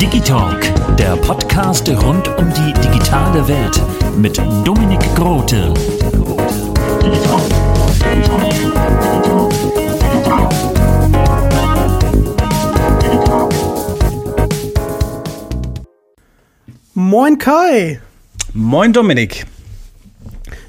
Digitalk, der Podcast rund um die digitale Welt mit Dominik Grote. Moin Kai. Moin Dominik.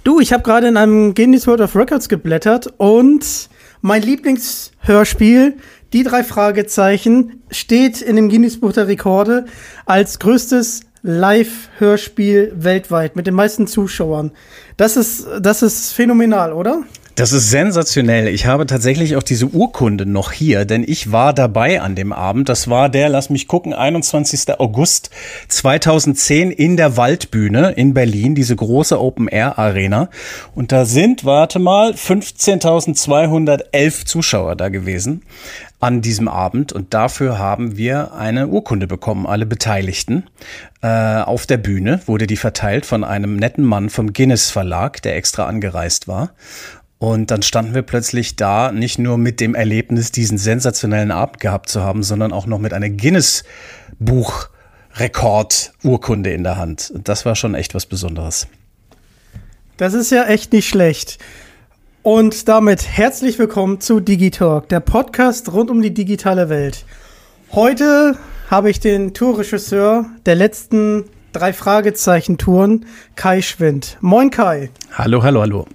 Du, ich habe gerade in einem Guinness World of Records geblättert und mein Lieblingshörspiel, die drei Fragezeichen, steht in dem Guinness Buch der Rekorde als größtes Live-Hörspiel weltweit mit den meisten Zuschauern. Das ist, das ist phänomenal, oder? Das ist sensationell. Ich habe tatsächlich auch diese Urkunde noch hier, denn ich war dabei an dem Abend. Das war der, lass mich gucken, 21. August 2010 in der Waldbühne in Berlin, diese große Open-Air-Arena. Und da sind, warte mal, 15.211 Zuschauer da gewesen an diesem Abend und dafür haben wir eine Urkunde bekommen, alle Beteiligten. Äh, auf der Bühne wurde die verteilt von einem netten Mann vom Guinness Verlag, der extra angereist war. Und dann standen wir plötzlich da, nicht nur mit dem Erlebnis, diesen sensationellen Abend gehabt zu haben, sondern auch noch mit einer Guinness-Buch-Rekord-Urkunde in der Hand. Und das war schon echt was Besonderes. Das ist ja echt nicht schlecht. Und damit herzlich willkommen zu Digitalk, der Podcast rund um die digitale Welt. Heute habe ich den Tourregisseur der letzten drei Fragezeichen-Touren, Kai Schwind. Moin Kai. Hallo, hallo, hallo.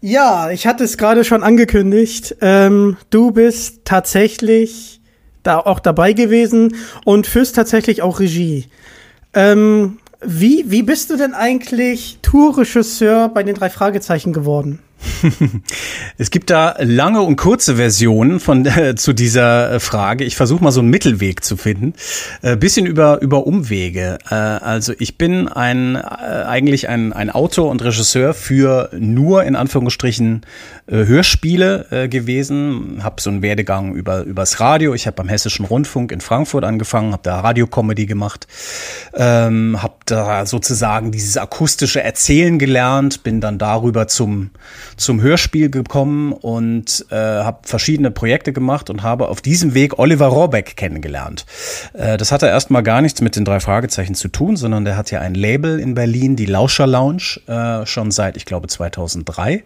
Ja, ich hatte es gerade schon angekündigt. Ähm, du bist tatsächlich da auch dabei gewesen und führst tatsächlich auch Regie. Ähm, wie, wie bist du denn eigentlich Tourregisseur bei den drei Fragezeichen geworden? Es gibt da lange und kurze Versionen von äh, zu dieser äh, Frage. Ich versuche mal so einen Mittelweg zu finden, äh, bisschen über über Umwege. Äh, also ich bin ein äh, eigentlich ein ein Autor und Regisseur für nur in Anführungsstrichen äh, Hörspiele gewesen. Habe so einen Werdegang über übers Radio. Ich habe beim Hessischen Rundfunk in Frankfurt angefangen, habe da Radiocomedy gemacht, ähm, habe da sozusagen dieses akustische Erzählen gelernt, bin dann darüber zum zum Hörspiel gekommen und äh, habe verschiedene Projekte gemacht und habe auf diesem Weg Oliver Rohrbeck kennengelernt. Äh, das hatte erstmal gar nichts mit den drei Fragezeichen zu tun, sondern der hat ja ein Label in Berlin, die Lauscher Lounge, äh, schon seit, ich glaube, 2003.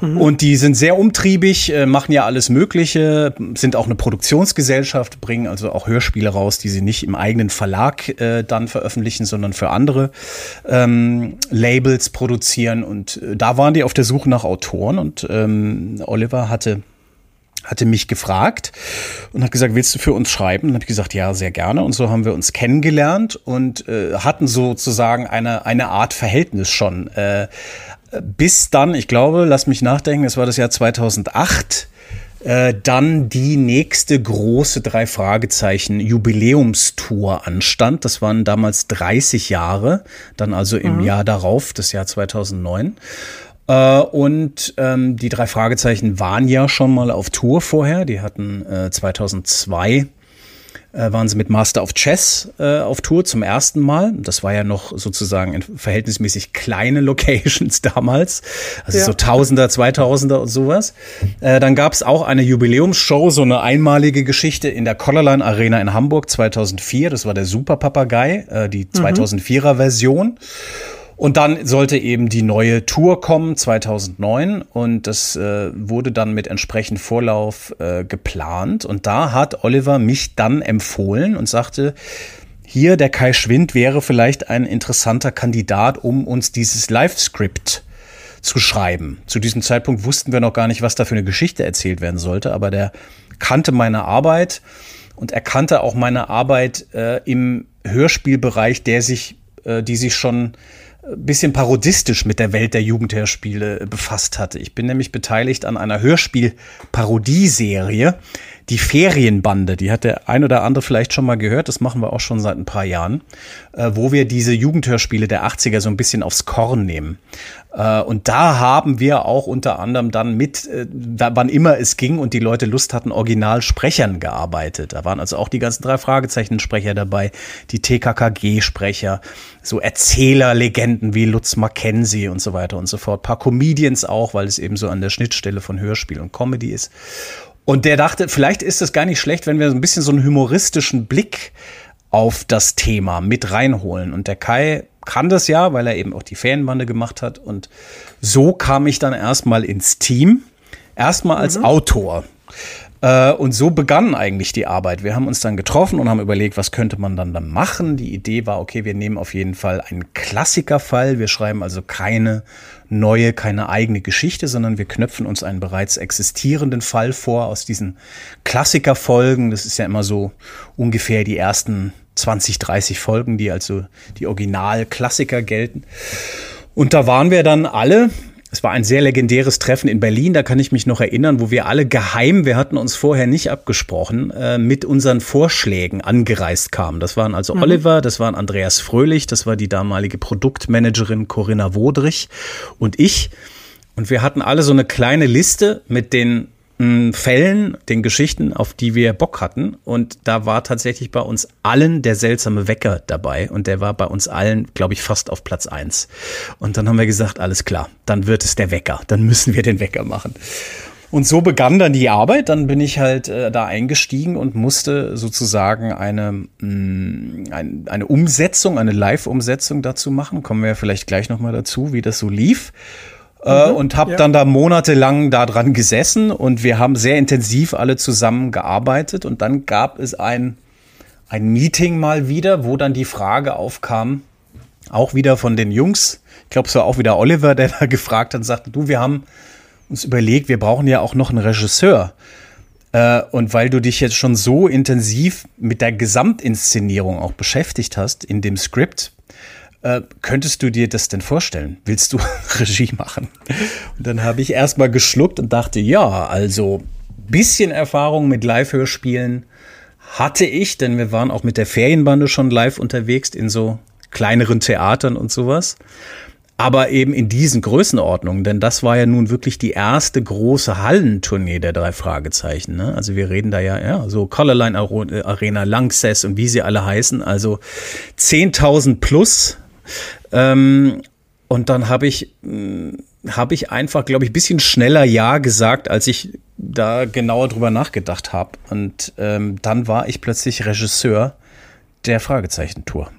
Mhm. Und die sind sehr umtriebig, äh, machen ja alles Mögliche, sind auch eine Produktionsgesellschaft, bringen also auch Hörspiele raus, die sie nicht im eigenen Verlag äh, dann veröffentlichen, sondern für andere ähm, Labels produzieren. Und äh, da waren die auf der Suche nach nach Autoren und ähm, Oliver hatte hatte mich gefragt und hat gesagt, willst du für uns schreiben? Und habe ich gesagt, ja, sehr gerne. Und so haben wir uns kennengelernt und äh, hatten sozusagen eine, eine Art Verhältnis schon. Äh, bis dann, ich glaube, lass mich nachdenken, es war das Jahr 2008, äh, dann die nächste große drei Fragezeichen Jubiläumstour anstand. Das waren damals 30 Jahre, dann also im mhm. Jahr darauf, das Jahr 2009. Äh, und ähm, die drei Fragezeichen waren ja schon mal auf Tour vorher. Die hatten äh, 2002 äh, waren sie mit Master of Chess äh, auf Tour zum ersten Mal. Das war ja noch sozusagen in verhältnismäßig kleine Locations damals, also ja. so Tausender, Zweitausender und sowas. Äh, dann gab es auch eine Jubiläumsshow, so eine einmalige Geschichte in der Collarline Arena in Hamburg 2004. Das war der Super Papagei, äh, die 2004er mhm. Und dann sollte eben die neue Tour kommen 2009 und das äh, wurde dann mit entsprechend Vorlauf äh, geplant. Und da hat Oliver mich dann empfohlen und sagte, hier der Kai Schwind wäre vielleicht ein interessanter Kandidat, um uns dieses Live-Script zu schreiben. Zu diesem Zeitpunkt wussten wir noch gar nicht, was da für eine Geschichte erzählt werden sollte, aber der kannte meine Arbeit und er kannte auch meine Arbeit äh, im Hörspielbereich, der sich, äh, die sich schon bisschen parodistisch mit der Welt der Jugendhörspiele befasst hatte. Ich bin nämlich beteiligt an einer Hörspiel-Parodieserie, die Ferienbande. Die hat der ein oder andere vielleicht schon mal gehört. Das machen wir auch schon seit ein paar Jahren, äh, wo wir diese Jugendhörspiele der 80er so ein bisschen aufs Korn nehmen. Äh, und da haben wir auch unter anderem dann mit, äh, da, wann immer es ging und die Leute Lust hatten, Originalsprechern gearbeitet. Da waren also auch die ganzen drei Fragezeichen-Sprecher dabei, die TKKG-Sprecher, so Erzählerlegenden wie Lutz Mackenzie und so weiter und so fort. Ein paar Comedians auch, weil es eben so an der Schnittstelle von Hörspiel und Comedy ist. Und der dachte, vielleicht ist es gar nicht schlecht, wenn wir so ein bisschen so einen humoristischen Blick auf das Thema mit reinholen. Und der Kai kann das ja, weil er eben auch die Ferienbande gemacht hat. Und so kam ich dann erstmal ins Team. Erstmal als mhm. Autor. Äh, und so begann eigentlich die Arbeit. Wir haben uns dann getroffen und haben überlegt, was könnte man dann, dann machen. Die Idee war, okay, wir nehmen auf jeden Fall einen Klassikerfall. Wir schreiben also keine neue, keine eigene Geschichte, sondern wir knöpfen uns einen bereits existierenden Fall vor aus diesen Klassikerfolgen. Das ist ja immer so ungefähr die ersten 20, 30 Folgen, die also die Original-Klassiker gelten. Und da waren wir dann alle. Es war ein sehr legendäres Treffen in Berlin, da kann ich mich noch erinnern, wo wir alle geheim, wir hatten uns vorher nicht abgesprochen, äh, mit unseren Vorschlägen angereist kamen. Das waren also mhm. Oliver, das waren Andreas Fröhlich, das war die damalige Produktmanagerin Corinna Wodrich und ich. Und wir hatten alle so eine kleine Liste mit den Fällen, den Geschichten, auf die wir Bock hatten. Und da war tatsächlich bei uns allen der seltsame Wecker dabei. Und der war bei uns allen, glaube ich, fast auf Platz eins. Und dann haben wir gesagt, alles klar, dann wird es der Wecker. Dann müssen wir den Wecker machen. Und so begann dann die Arbeit. Dann bin ich halt äh, da eingestiegen und musste sozusagen eine, mh, mm, ein, eine Umsetzung, eine Live-Umsetzung dazu machen. Kommen wir vielleicht gleich nochmal dazu, wie das so lief. Äh, mhm, und habe ja. dann da monatelang da dran gesessen und wir haben sehr intensiv alle zusammen gearbeitet und dann gab es ein, ein Meeting mal wieder, wo dann die Frage aufkam, auch wieder von den Jungs, ich glaube es war auch wieder Oliver, der da gefragt hat und sagte, du, wir haben uns überlegt, wir brauchen ja auch noch einen Regisseur. Äh, und weil du dich jetzt schon so intensiv mit der Gesamtinszenierung auch beschäftigt hast in dem Skript, äh, könntest du dir das denn vorstellen? Willst du Regie machen? Und dann habe ich erstmal geschluckt und dachte, ja, also bisschen Erfahrung mit Live-Hörspielen hatte ich, denn wir waren auch mit der Ferienbande schon live unterwegs in so kleineren Theatern und sowas. Aber eben in diesen Größenordnungen, denn das war ja nun wirklich die erste große Hallentournee der drei Fragezeichen. Ne? Also wir reden da ja, ja, so Colorline Arena, Lanxess und wie sie alle heißen. Also 10.000 plus ähm, und dann habe ich, hm, habe ich einfach, glaube ich, ein bisschen schneller Ja gesagt, als ich da genauer drüber nachgedacht habe. Und ähm, dann war ich plötzlich Regisseur der Fragezeichen-Tour.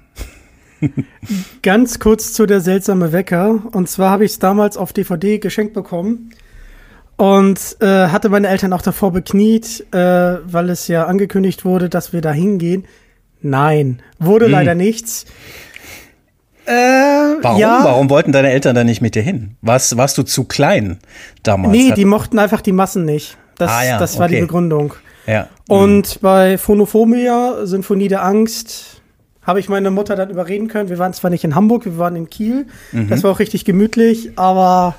Ganz kurz zu der seltsame Wecker. Und zwar habe ich es damals auf DVD geschenkt bekommen und äh, hatte meine Eltern auch davor bekniet, äh, weil es ja angekündigt wurde, dass wir da hingehen. Nein, wurde hm. leider nichts. Äh, Warum? Ja. Warum wollten deine Eltern da nicht mit dir hin? Warst, warst du zu klein damals? Nee, die mochten einfach die Massen nicht. Das, ah, ja, das war okay. die Begründung. Ja. Und mhm. bei Phonophobia, Sinfonie der Angst, habe ich meine Mutter dann überreden können. Wir waren zwar nicht in Hamburg, wir waren in Kiel. Mhm. Das war auch richtig gemütlich, aber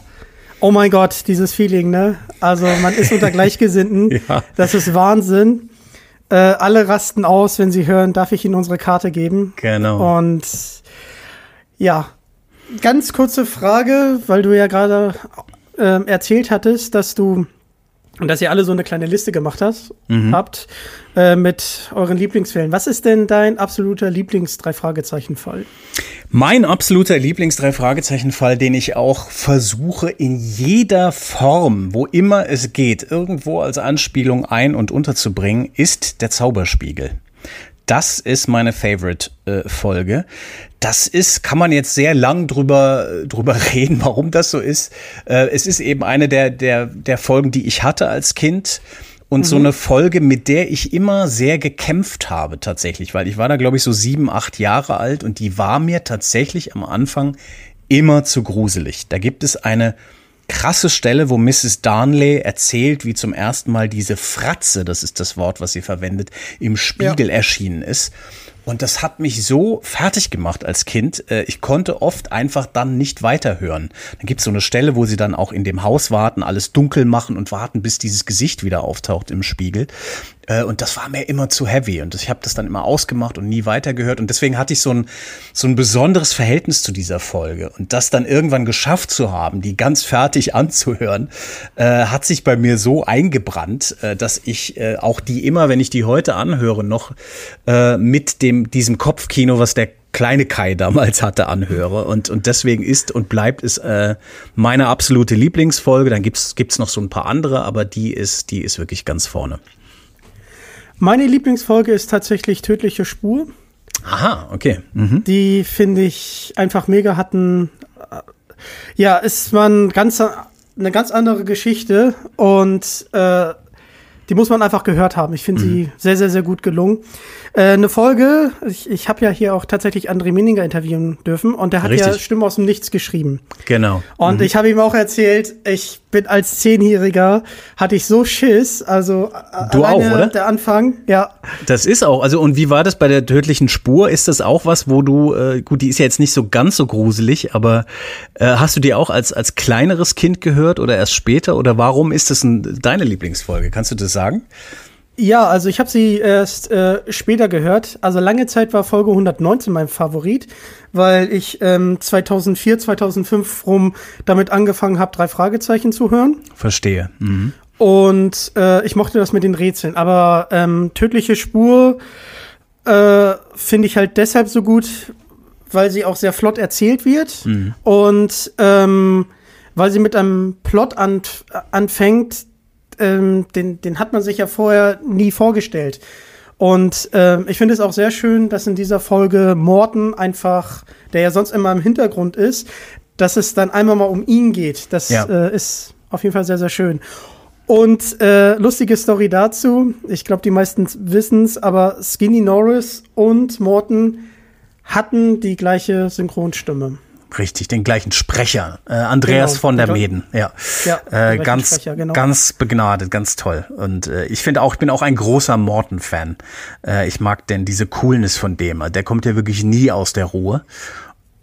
oh mein Gott, dieses Feeling, ne? Also man ist unter Gleichgesinnten. ja. Das ist Wahnsinn. Äh, alle rasten aus, wenn sie hören, darf ich Ihnen unsere Karte geben? Genau. Und ja, ganz kurze Frage, weil du ja gerade äh, erzählt hattest, dass du dass ihr alle so eine kleine Liste gemacht hast, mhm. habt äh, mit euren Lieblingsfällen. Was ist denn dein absoluter Lieblings-Drei-Fragezeichen-Fall? Mein absoluter Lieblings-Drei-Fragezeichen-Fall, den ich auch versuche in jeder Form, wo immer es geht, irgendwo als Anspielung ein- und unterzubringen, ist der Zauberspiegel. Das ist meine Favorite-Folge. Äh, das ist, kann man jetzt sehr lang drüber, drüber reden, warum das so ist. Äh, es ist eben eine der, der, der Folgen, die ich hatte als Kind. Und mhm. so eine Folge, mit der ich immer sehr gekämpft habe tatsächlich, weil ich war da, glaube ich, so sieben, acht Jahre alt und die war mir tatsächlich am Anfang immer zu gruselig. Da gibt es eine krasse Stelle, wo Mrs. Darnley erzählt, wie zum ersten Mal diese Fratze, das ist das Wort, was sie verwendet, im Spiegel ja. erschienen ist. Und das hat mich so fertig gemacht als Kind. Äh, ich konnte oft einfach dann nicht weiterhören. Dann gibt es so eine Stelle, wo sie dann auch in dem Haus warten, alles dunkel machen und warten, bis dieses Gesicht wieder auftaucht im Spiegel. Äh, und das war mir immer zu heavy und ich habe das dann immer ausgemacht und nie weitergehört und deswegen hatte ich so ein so ein besonderes Verhältnis zu dieser Folge und das dann irgendwann geschafft zu haben, die ganz fertig anzuhören, äh, hat sich bei mir so eingebrannt, äh, dass ich äh, auch die immer, wenn ich die heute anhöre, noch äh, mit dem diesem Kopfkino, was der kleine Kai damals hatte, anhöre. Und, und deswegen ist und bleibt es äh, meine absolute Lieblingsfolge. Dann gibt's gibt's noch so ein paar andere, aber die ist, die ist wirklich ganz vorne. Meine Lieblingsfolge ist tatsächlich Tödliche Spur. Aha, okay. Mhm. Die finde ich einfach mega hatten. Äh, ja, ist man ganz eine ganz andere Geschichte und äh, die muss man einfach gehört haben. Ich finde mhm. sie sehr, sehr, sehr gut gelungen. Äh, eine Folge, ich, ich habe ja hier auch tatsächlich André Minninger interviewen dürfen und der hat Richtig. ja Stimme aus dem Nichts geschrieben. Genau. Und mhm. ich habe ihm auch erzählt, ich bin als Zehnjähriger, hatte ich so Schiss, also du auch, oder? Der Anfang, ja. Das ist auch, also und wie war das bei der tödlichen Spur? Ist das auch was, wo du, äh, gut, die ist ja jetzt nicht so ganz so gruselig, aber äh, hast du die auch als, als kleineres Kind gehört oder erst später? Oder warum ist das ein, deine Lieblingsfolge? Kannst du das sagen? Ja, also ich habe sie erst äh, später gehört. Also lange Zeit war Folge 119 mein Favorit, weil ich ähm, 2004, 2005 rum damit angefangen habe, drei Fragezeichen zu hören. Verstehe. Mhm. Und äh, ich mochte das mit den Rätseln. Aber ähm, tödliche Spur äh, finde ich halt deshalb so gut, weil sie auch sehr flott erzählt wird mhm. und ähm, weil sie mit einem Plot an, anfängt, ähm, den, den hat man sich ja vorher nie vorgestellt. Und äh, ich finde es auch sehr schön, dass in dieser Folge Morten einfach, der ja sonst immer im Hintergrund ist, dass es dann einmal mal um ihn geht. Das ja. äh, ist auf jeden Fall sehr, sehr schön. Und äh, lustige Story dazu, ich glaube, die meisten wissen es, aber Skinny Norris und Morton hatten die gleiche Synchronstimme. Richtig, den gleichen Sprecher. Äh, Andreas genau, von der Meden. Ja, ja äh, ganz, Sprecher, genau. ganz begnadet, ganz toll. Und äh, ich finde auch, ich bin auch ein großer Morton-Fan. Äh, ich mag denn diese Coolness von dem. Der kommt ja wirklich nie aus der Ruhe.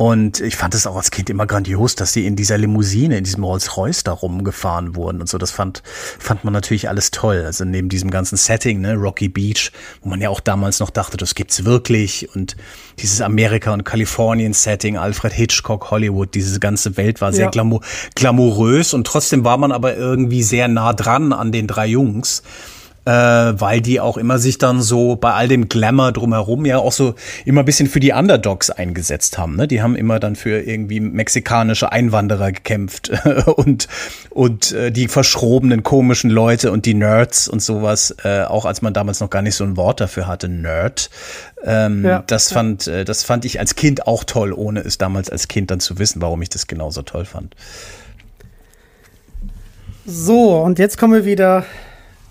Und ich fand es auch als Kind immer grandios, dass sie in dieser Limousine, in diesem Rolls-Royce da rumgefahren wurden und so. Das fand, fand man natürlich alles toll. Also neben diesem ganzen Setting, ne, Rocky Beach, wo man ja auch damals noch dachte, das gibt's wirklich. Und dieses Amerika- und Kalifornien-Setting, Alfred Hitchcock, Hollywood, diese ganze Welt war sehr ja. glamour glamourös und trotzdem war man aber irgendwie sehr nah dran an den drei Jungs äh, weil die auch immer sich dann so bei all dem Glamour drumherum ja auch so immer ein bisschen für die Underdogs eingesetzt haben. Ne? Die haben immer dann für irgendwie mexikanische Einwanderer gekämpft und, und äh, die verschrobenen komischen Leute und die Nerds und sowas, äh, auch als man damals noch gar nicht so ein Wort dafür hatte, Nerd. Ähm, ja, das ja. fand, äh, das fand ich als Kind auch toll, ohne es damals als Kind dann zu wissen, warum ich das genauso toll fand. So, und jetzt kommen wir wieder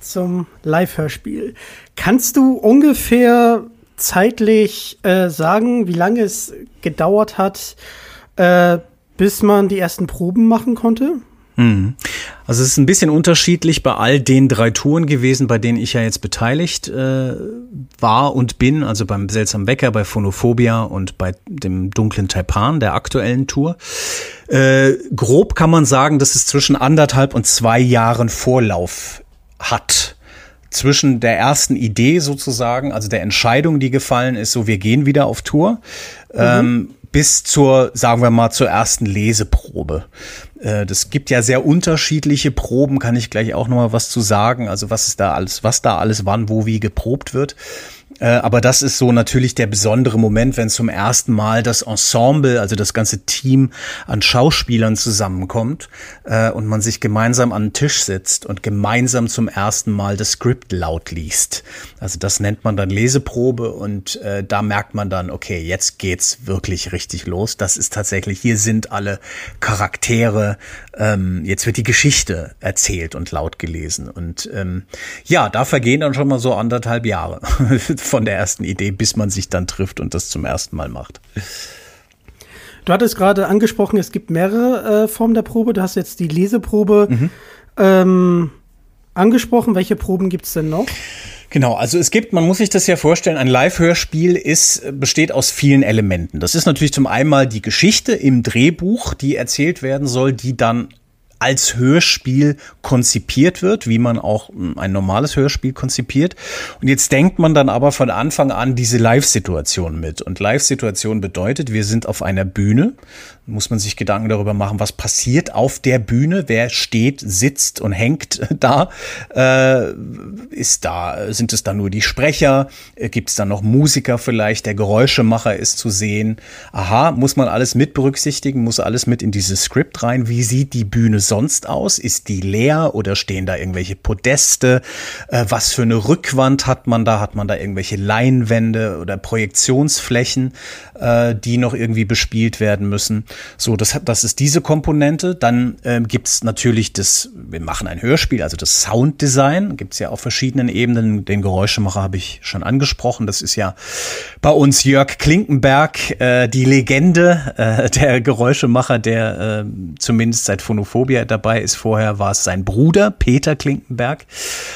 zum Live-Hörspiel. Kannst du ungefähr zeitlich äh, sagen, wie lange es gedauert hat, äh, bis man die ersten Proben machen konnte? Mhm. Also es ist ein bisschen unterschiedlich bei all den drei Touren gewesen, bei denen ich ja jetzt beteiligt äh, war und bin, also beim Seltsam Wecker, bei Phonophobia und bei dem dunklen Taipan, der aktuellen Tour. Äh, grob kann man sagen, dass es zwischen anderthalb und zwei Jahren Vorlauf hat zwischen der ersten Idee sozusagen, also der Entscheidung, die gefallen ist, so wir gehen wieder auf Tour, mhm. ähm, bis zur, sagen wir mal, zur ersten Leseprobe. Äh, das gibt ja sehr unterschiedliche Proben, kann ich gleich auch noch mal was zu sagen, also was ist da alles, was da alles wann, wo, wie geprobt wird. Äh, aber das ist so natürlich der besondere Moment, wenn zum ersten Mal das Ensemble, also das ganze Team an Schauspielern zusammenkommt äh, und man sich gemeinsam an den Tisch sitzt und gemeinsam zum ersten Mal das Skript laut liest. Also das nennt man dann Leseprobe und äh, da merkt man dann, okay, jetzt geht's wirklich richtig los. Das ist tatsächlich, hier sind alle Charaktere, ähm, jetzt wird die Geschichte erzählt und laut gelesen. Und ähm, ja, da vergehen dann schon mal so anderthalb Jahre von der ersten Idee, bis man sich dann trifft und das zum ersten Mal macht. Du hattest gerade angesprochen, es gibt mehrere äh, Formen der Probe. Du hast jetzt die Leseprobe mhm. ähm, angesprochen. Welche Proben gibt es denn noch? Genau, also es gibt, man muss sich das ja vorstellen, ein Live-Hörspiel ist, besteht aus vielen Elementen. Das ist natürlich zum einen die Geschichte im Drehbuch, die erzählt werden soll, die dann als Hörspiel konzipiert wird, wie man auch hm, ein normales Hörspiel konzipiert. Und jetzt denkt man dann aber von Anfang an diese Live-Situation mit. Und Live-Situation bedeutet, wir sind auf einer Bühne, muss man sich Gedanken darüber machen, was passiert auf der Bühne, wer steht, sitzt und hängt da. Äh, ist da, sind es da nur die Sprecher? Äh, Gibt es da noch Musiker vielleicht? Der Geräuschemacher ist zu sehen. Aha, muss man alles mit berücksichtigen, muss alles mit in dieses Skript rein. Wie sieht die Bühne sonst aus? Ist die leer oder stehen da irgendwelche Podeste? Äh, was für eine Rückwand hat man da? Hat man da irgendwelche Leinwände oder Projektionsflächen, äh, die noch irgendwie bespielt werden müssen? So, das, das ist diese Komponente. Dann ähm, gibt es natürlich das, wir machen ein Hörspiel, also das Sounddesign. Gibt es ja auf verschiedenen Ebenen. Den Geräuschemacher habe ich schon angesprochen. Das ist ja bei uns Jörg Klinkenberg, äh, die Legende, äh, der Geräuschemacher, der äh, zumindest seit Phonophobia dabei ist. Vorher war es sein Bruder, Peter Klinkenberg.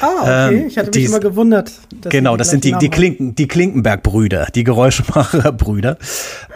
Ah, okay. Ähm, ich hatte mich die, immer gewundert. Genau, das sind die, die, Klinken, die Klinkenberg-Brüder, die Geräuschemacher-Brüder.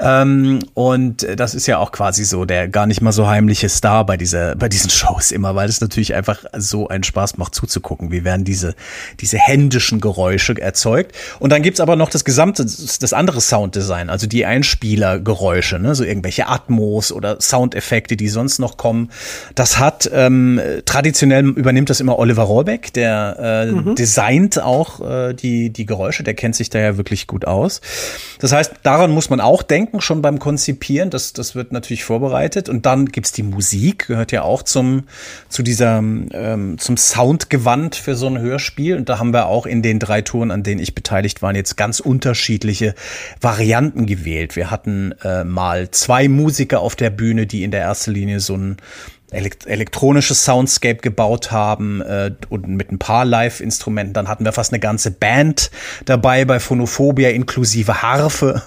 Ähm, und das ist ja auch quasi so der gar nicht mal so heimliche Star bei dieser, bei diesen Shows immer, weil es natürlich einfach so einen Spaß macht zuzugucken. Wie werden diese, diese händischen Geräusche erzeugt. Und dann gibt's aber noch das gesamte, das andere Sounddesign, also die Einspielergeräusche, ne, so irgendwelche Atmos oder Soundeffekte, die sonst noch kommen. Das hat, ähm, traditionell übernimmt das immer Oliver Rohrbeck, der äh, mhm. designt auch äh, die, die Geräusche, der kennt sich da ja wirklich gut aus. Das heißt, daran muss man auch denken, schon beim Konzipieren. Das, das wird natürlich vorbereitet. Und dann gibt's die Musik, gehört ja auch zum, zu dieser, ähm, zum Soundgewand für so ein Hörspiel. Und da haben wir auch in den drei Touren, an denen ich beteiligt war, jetzt ganz unterschiedliche Varianten gewählt. Wir hatten äh, mal zwei Musiker auf der Bühne, die in der ersten Linie so ein elektronisches Soundscape gebaut haben äh, und mit ein paar Live-Instrumenten. Dann hatten wir fast eine ganze Band dabei bei Phonophobia inklusive Harfe.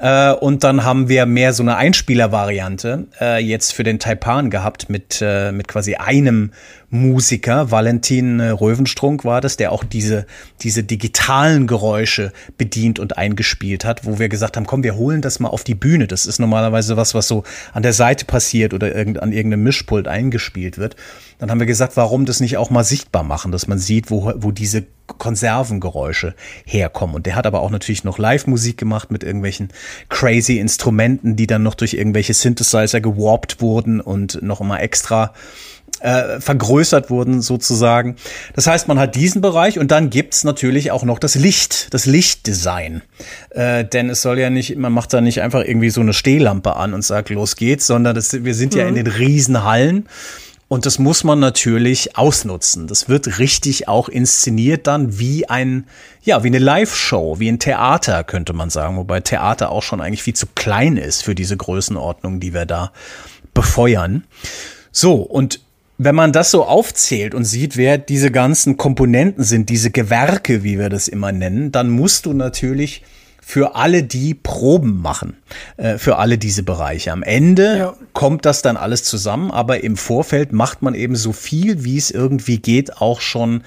Äh, und dann haben wir mehr so eine Einspieler-Variante äh, jetzt für den Taipan gehabt mit, äh, mit quasi einem Musiker, Valentin äh, Röwenstrunk war das, der auch diese, diese digitalen Geräusche bedient und eingespielt hat, wo wir gesagt haben, komm, wir holen das mal auf die Bühne. Das ist normalerweise was, was so an der Seite passiert oder irgend, an irgendeinem Mischpult eingespielt wird. Dann haben wir gesagt, warum das nicht auch mal sichtbar machen, dass man sieht, wo, wo diese Konservengeräusche herkommen. Und der hat aber auch natürlich noch Live-Musik gemacht mit irgendwelchen crazy Instrumenten, die dann noch durch irgendwelche Synthesizer gewarpt wurden und noch immer extra äh, vergrößert wurden sozusagen. Das heißt, man hat diesen Bereich und dann gibt's natürlich auch noch das Licht, das Lichtdesign. Äh, denn es soll ja nicht, man macht da nicht einfach irgendwie so eine Stehlampe an und sagt, los geht's, sondern das, wir sind mhm. ja in mhm. den Riesenhallen. Und das muss man natürlich ausnutzen. Das wird richtig auch inszeniert dann wie ein, ja, wie eine Live-Show, wie ein Theater, könnte man sagen. Wobei Theater auch schon eigentlich viel zu klein ist für diese Größenordnung, die wir da befeuern. So, und wenn man das so aufzählt und sieht, wer diese ganzen Komponenten sind, diese Gewerke, wie wir das immer nennen, dann musst du natürlich für alle die Proben machen, äh, für alle diese Bereiche. Am Ende ja. kommt das dann alles zusammen, aber im Vorfeld macht man eben so viel, wie es irgendwie geht, auch schon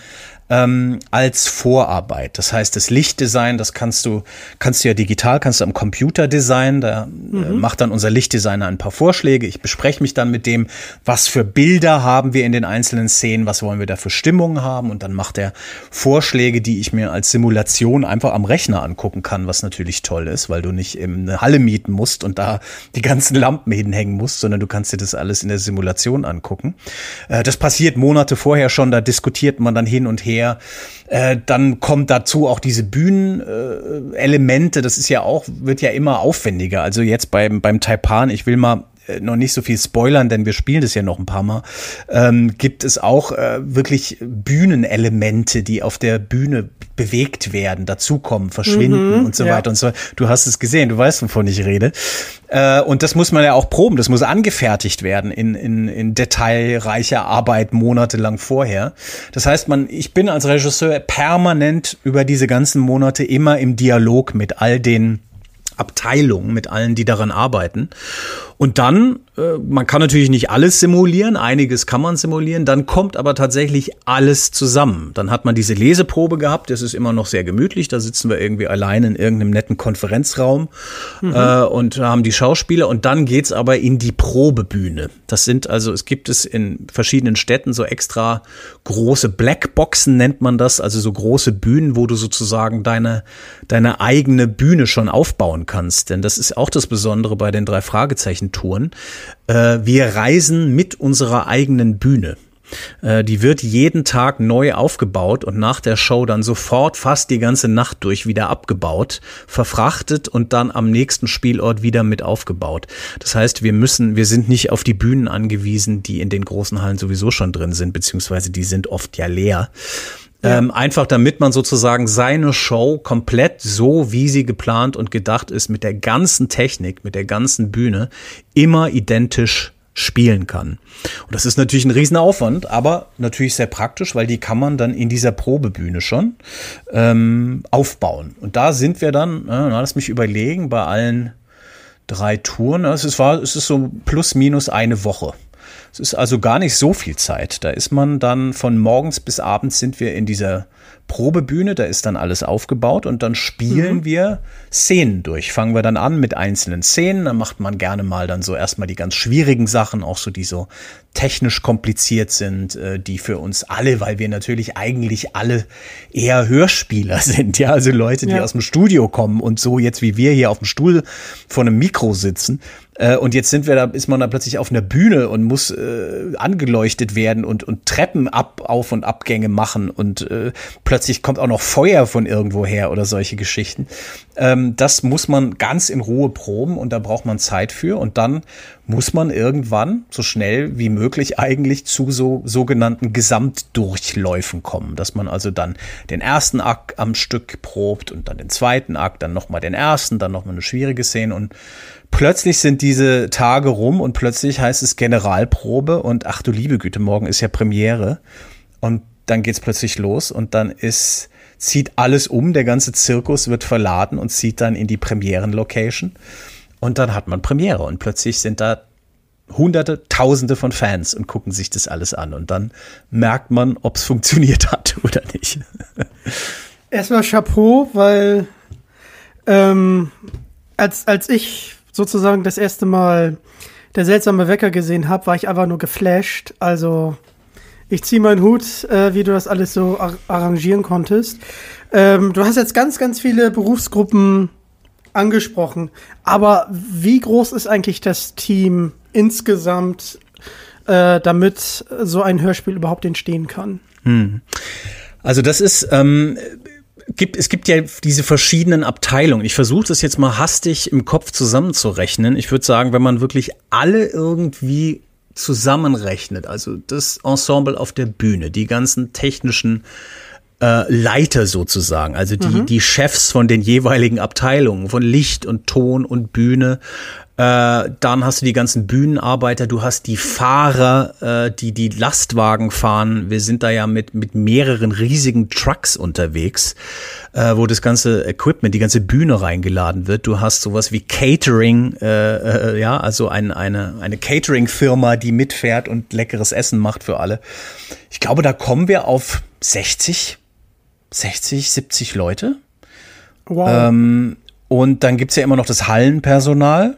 ähm, als Vorarbeit. Das heißt, das Lichtdesign, das kannst du, kannst du ja digital, kannst du am Computer designen. Da äh, mhm. macht dann unser Lichtdesigner ein paar Vorschläge. Ich bespreche mich dann mit dem, was für Bilder haben wir in den einzelnen Szenen, was wollen wir da für Stimmungen haben und dann macht er Vorschläge, die ich mir als Simulation einfach am Rechner angucken kann, was natürlich toll ist, weil du nicht eine Halle mieten musst und da die ganzen Lampen hinhängen musst, sondern du kannst dir das alles in der Simulation angucken. Äh, das passiert Monate vorher schon, da diskutiert man dann hin und her her. Äh, dann kommt dazu auch diese Bühnenelemente. Äh, das ist ja auch, wird ja immer aufwendiger. Also jetzt beim, beim Taipan, ich will mal noch nicht so viel spoilern, denn wir spielen das ja noch ein paar Mal, ähm, gibt es auch äh, wirklich Bühnenelemente, die auf der Bühne bewegt werden, dazukommen, verschwinden mhm, und so ja. weiter und so. Du hast es gesehen, du weißt, wovon ich rede. Äh, und das muss man ja auch proben, das muss angefertigt werden in, in, in detailreicher Arbeit monatelang vorher. Das heißt, man, ich bin als Regisseur permanent über diese ganzen Monate immer im Dialog mit all den Abteilungen, mit allen, die daran arbeiten. Und dann, man kann natürlich nicht alles simulieren, einiges kann man simulieren, dann kommt aber tatsächlich alles zusammen. Dann hat man diese Leseprobe gehabt, das ist immer noch sehr gemütlich, da sitzen wir irgendwie allein in irgendeinem netten Konferenzraum mhm. äh, und haben die Schauspieler und dann geht's aber in die Probebühne. Das sind also, es gibt es in verschiedenen Städten so extra große Blackboxen nennt man das, also so große Bühnen, wo du sozusagen deine, deine eigene Bühne schon aufbauen kannst. Denn das ist auch das Besondere bei den drei Fragezeichen Touren. Äh, wir reisen mit unserer eigenen Bühne. Äh, die wird jeden Tag neu aufgebaut und nach der Show dann sofort fast die ganze Nacht durch wieder abgebaut, verfrachtet und dann am nächsten Spielort wieder mit aufgebaut. Das heißt, wir müssen, wir sind nicht auf die Bühnen angewiesen, die in den großen Hallen sowieso schon drin sind, beziehungsweise die sind oft ja leer. Ja. Ähm, einfach damit man sozusagen seine Show komplett so, wie sie geplant und gedacht ist, mit der ganzen Technik, mit der ganzen Bühne, immer identisch spielen kann. Und das ist natürlich ein Riesenaufwand, aber natürlich sehr praktisch, weil die kann man dann in dieser Probebühne schon ähm, aufbauen. Und da sind wir dann, äh, lass mich überlegen, bei allen drei Touren, es ist, war, es ist so plus minus eine Woche. Es ist also gar nicht so viel Zeit. Da ist man dann von morgens bis abends sind wir in dieser Probebühne, da ist dann alles aufgebaut und dann spielen mhm. wir Szenen durch. Fangen wir dann an mit einzelnen Szenen, dann macht man gerne mal dann so erstmal die ganz schwierigen Sachen, auch so die so technisch kompliziert sind, äh, die für uns alle, weil wir natürlich eigentlich alle eher Hörspieler sind, ja, also Leute, die ja. aus dem Studio kommen und so jetzt wie wir hier auf dem Stuhl vor einem Mikro sitzen, äh, und jetzt sind wir da, ist man da plötzlich auf einer Bühne und muss äh, angeleuchtet werden und, und Treppen ab, Auf- und Abgänge machen und äh, plötzlich kommt auch noch Feuer von irgendwo her oder solche Geschichten. Ähm, das muss man ganz in Ruhe proben und da braucht man Zeit für und dann muss man irgendwann so schnell wie möglich eigentlich zu so sogenannten Gesamtdurchläufen kommen, dass man also dann den ersten Akt am Stück probt und dann den zweiten Akt, dann nochmal den ersten, dann nochmal eine schwierige Szene und plötzlich sind diese Tage rum und plötzlich heißt es Generalprobe und ach du liebe Güte, morgen ist ja Premiere. Und dann geht's plötzlich los und dann ist zieht alles um, der ganze Zirkus wird verladen und zieht dann in die Premieren-Location. Und dann hat man Premiere und plötzlich sind da Hunderte, Tausende von Fans und gucken sich das alles an. Und dann merkt man, ob es funktioniert hat oder nicht. Erstmal Chapeau, weil ähm, als, als ich sozusagen das erste Mal der seltsame Wecker gesehen habe, war ich einfach nur geflasht. Also ich ziehe meinen Hut, äh, wie du das alles so ar arrangieren konntest. Ähm, du hast jetzt ganz, ganz viele Berufsgruppen angesprochen. Aber wie groß ist eigentlich das Team insgesamt, äh, damit so ein Hörspiel überhaupt entstehen kann? Hm. Also das ist ähm, gibt, es gibt ja diese verschiedenen Abteilungen. Ich versuche das jetzt mal hastig im Kopf zusammenzurechnen. Ich würde sagen, wenn man wirklich alle irgendwie zusammenrechnet, also das Ensemble auf der Bühne, die ganzen technischen äh, Leiter sozusagen, also die, mhm. die Chefs von den jeweiligen Abteilungen, von Licht und Ton und Bühne, äh, dann hast du die ganzen Bühnenarbeiter, du hast die Fahrer, äh, die die Lastwagen fahren. Wir sind da ja mit, mit mehreren riesigen Trucks unterwegs, äh, wo das ganze Equipment, die ganze Bühne reingeladen wird. Du hast sowas wie Catering, äh, äh, ja, also ein, eine, eine Catering-Firma, die mitfährt und leckeres Essen macht für alle. Ich glaube, da kommen wir auf 60, 60, 70 Leute. Wow. Ähm, und dann gibt's ja immer noch das Hallenpersonal.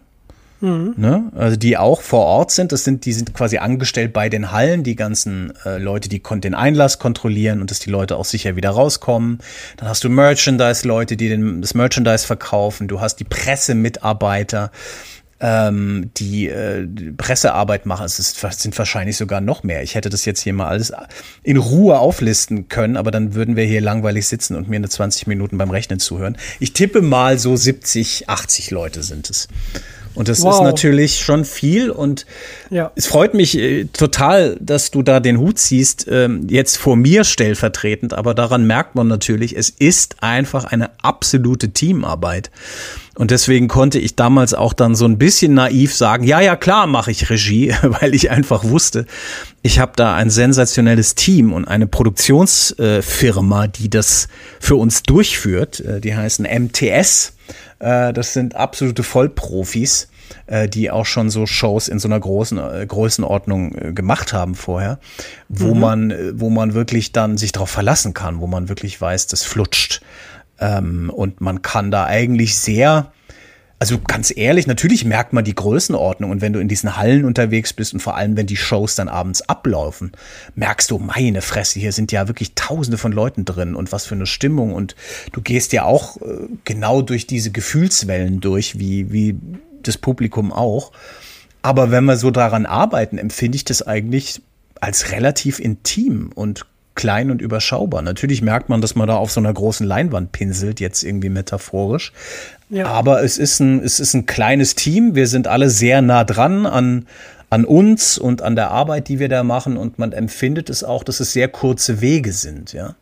Mhm. Ne? Also die auch vor Ort sind. Das sind, die sind quasi angestellt bei den Hallen, die ganzen äh, Leute, die den Einlass kontrollieren und dass die Leute auch sicher wieder rauskommen. Dann hast du Merchandise-Leute, die den, das Merchandise verkaufen. Du hast die Pressemitarbeiter. ähm, die äh, Pressearbeit machen. Es ist, sind wahrscheinlich sogar noch mehr. Ich hätte das jetzt hier mal alles in Ruhe auflisten können, aber dann würden wir hier langweilig sitzen und mir eine 20 Minuten beim Rechnen zuhören. Ich tippe mal so 70, 80 Leute sind es. Und das wow. ist natürlich schon viel und ja. es freut mich äh, total, dass du da den Hut ziehst, ähm, jetzt vor mir stellvertretend, aber daran merkt man natürlich, es ist einfach eine absolute Teamarbeit. Und deswegen konnte ich damals auch dann so ein bisschen naiv sagen, ja, ja, klar mache ich Regie, weil ich einfach wusste, ich habe da ein sensationelles Team und eine Produktionsfirma, die das für uns durchführt. Äh, die heißen MTS. Äh, das sind absolute Vollprofis, äh, die auch schon so Shows in so einer großen äh, Größenordnung gemacht haben vorher, wo mhm. man, wo man wirklich dann sich darauf verlassen kann, wo man wirklich weiß, das flutscht. Ähm, und man kann da eigentlich sehr also ganz ehrlich, natürlich merkt man die Größenordnung und wenn du in diesen Hallen unterwegs bist und vor allem, wenn die Shows dann abends ablaufen, merkst du, meine Fresse, hier sind ja wirklich tausende von Leuten drin und was für eine Stimmung und du gehst ja auch äh, genau durch diese Gefühlswellen durch, wie, wie das Publikum auch. Aber wenn wir so daran arbeiten, empfinde ich das eigentlich als relativ intim und klein und überschaubar. Natürlich merkt man, dass man da auf so einer großen Leinwand pinselt, jetzt irgendwie metaphorisch. Ja. Aber es ist, ein, es ist ein kleines Team. Wir sind alle sehr nah dran an, an uns und an der Arbeit, die wir da machen. Und man empfindet es auch, dass es sehr kurze Wege sind. Ja.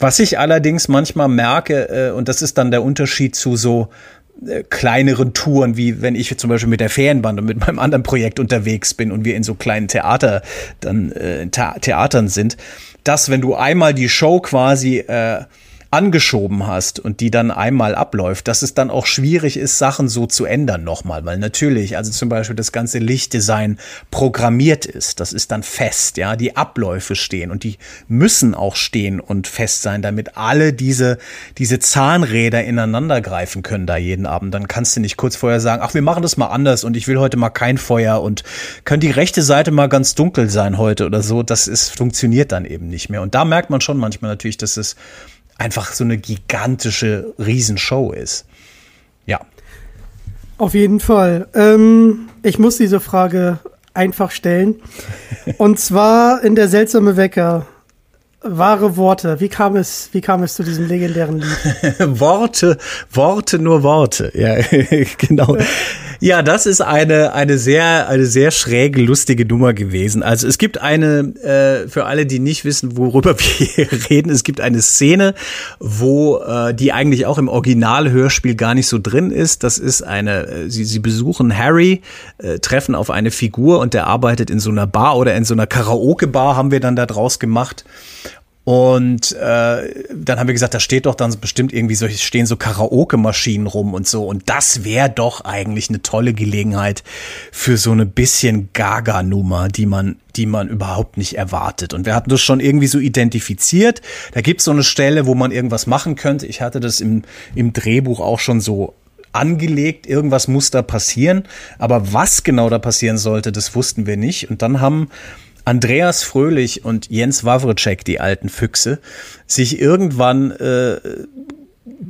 Was ich allerdings manchmal merke, äh, und das ist dann der Unterschied zu so äh, kleineren Touren, wie wenn ich zum Beispiel mit der Ferienband und mit meinem anderen Projekt unterwegs bin und wir in so kleinen Theater, dann, äh, Theatern sind dass wenn du einmal die Show quasi äh, angeschoben hast und die dann einmal abläuft, dass es dann auch schwierig ist, Sachen so zu ändern nochmal, weil natürlich, also zum Beispiel das ganze Lichtdesign programmiert ist, das ist dann fest, ja, die Abläufe stehen und die müssen auch stehen und fest sein, damit alle diese, diese Zahnräder ineinander greifen können da jeden Abend. Dann kannst du nicht kurz vorher sagen, ach, wir machen das mal anders und ich will heute mal kein Feuer und kann die rechte Seite mal ganz dunkel sein heute oder so. Das ist, funktioniert dann eben nicht mehr. Und da merkt man schon manchmal natürlich, dass es einfach so eine gigantische Riesenshow ist. Ja. Auf jeden Fall. Ähm, ich muss diese Frage einfach stellen. Und zwar in der seltsame Wecker. Wahre Worte. Wie kam es, wie kam es zu diesem legendären Lied? Worte, Worte, nur Worte. Ja, genau. Ja, das ist eine, eine sehr, eine sehr schräge, lustige Nummer gewesen. Also es gibt eine, äh, für alle, die nicht wissen, worüber wir reden, es gibt eine Szene, wo, äh, die eigentlich auch im Originalhörspiel gar nicht so drin ist. Das ist eine, äh, sie, sie besuchen Harry, äh, treffen auf eine Figur und der arbeitet in so einer Bar oder in so einer Karaoke-Bar haben wir dann da draus gemacht. Und äh, dann haben wir gesagt, da steht doch dann bestimmt irgendwie so, stehen so Karaoke-Maschinen rum und so. Und das wäre doch eigentlich eine tolle Gelegenheit für so eine bisschen Gaga-Nummer, die man, die man überhaupt nicht erwartet. Und wir hatten das schon irgendwie so identifiziert. Da gibt es so eine Stelle, wo man irgendwas machen könnte. Ich hatte das im, im Drehbuch auch schon so angelegt, irgendwas muss da passieren. Aber was genau da passieren sollte, das wussten wir nicht. Und dann haben Andreas Fröhlich und Jens Wawrczyk, die alten Füchse, sich irgendwann äh,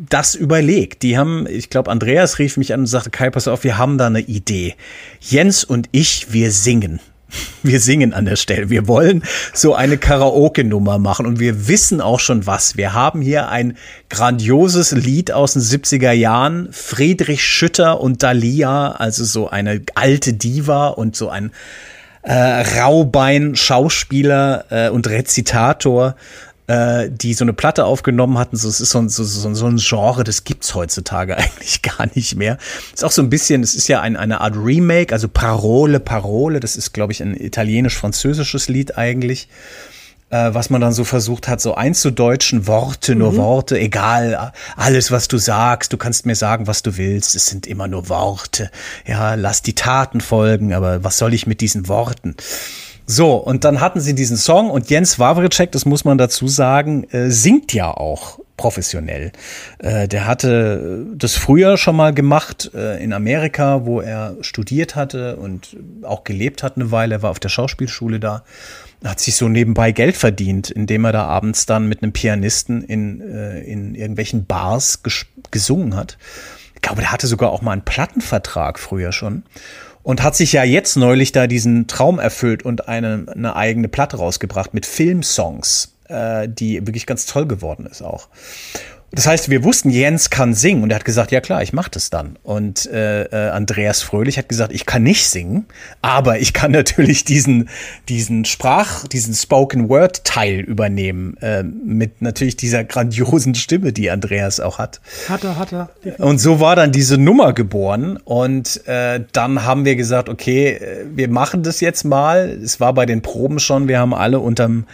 das überlegt. Die haben, ich glaube, Andreas rief mich an und sagte, Kai, pass auf, wir haben da eine Idee. Jens und ich, wir singen. Wir singen an der Stelle. Wir wollen so eine Karaoke-Nummer machen und wir wissen auch schon was. Wir haben hier ein grandioses Lied aus den 70er Jahren. Friedrich Schütter und Dalia, also so eine alte Diva und so ein äh, Raubein-Schauspieler äh, und Rezitator, äh, die so eine Platte aufgenommen hatten. So, es ist so ein, so, so, so ein Genre, das gibt's heutzutage eigentlich gar nicht mehr. Ist auch so ein bisschen, es ist ja ein, eine Art Remake, also Parole, Parole, das ist, glaube ich, ein italienisch-französisches Lied eigentlich äh, was man dann so versucht hat, so einzudeutschen, Worte, nur mhm. Worte, egal, alles, was du sagst, du kannst mir sagen, was du willst, es sind immer nur Worte. Ja, lass die Taten folgen, aber was soll ich mit diesen Worten? So, und dann hatten sie diesen Song und Jens Wawritschek, das muss man dazu sagen, äh, singt ja auch professionell. Äh, der hatte das früher schon mal gemacht äh, in Amerika, wo er studiert hatte und auch gelebt hat eine Weile. Er war auf der Schauspielschule da hat sich so nebenbei Geld verdient, indem er da abends dann mit einem Pianisten in, äh, in irgendwelchen Bars gesungen hat. glaube, der hatte sogar auch mal einen Plattenvertrag früher schon und hat sich ja jetzt neulich da diesen Traum erfüllt und eine, eine eigene Platte rausgebracht mit Filmsongs, äh, die wirklich ganz toll geworden ist auch. Das heißt, wir wussten, Jens kann singen und er hat gesagt, ja klar, ich mache das dann. Und äh, äh, Andreas Fröhlich hat gesagt, ich kann nicht singen, aber ich kann natürlich diesen diesen Sprach, diesen Spoken Word Teil übernehmen äh, mit natürlich dieser grandiosen Stimme, die Andreas auch hat. Hat er, hat er. Und so war dann diese Nummer geboren und äh, dann haben wir gesagt, okay, äh, wir machen das jetzt mal. Es war bei den Proben schon, wir haben alle unterm,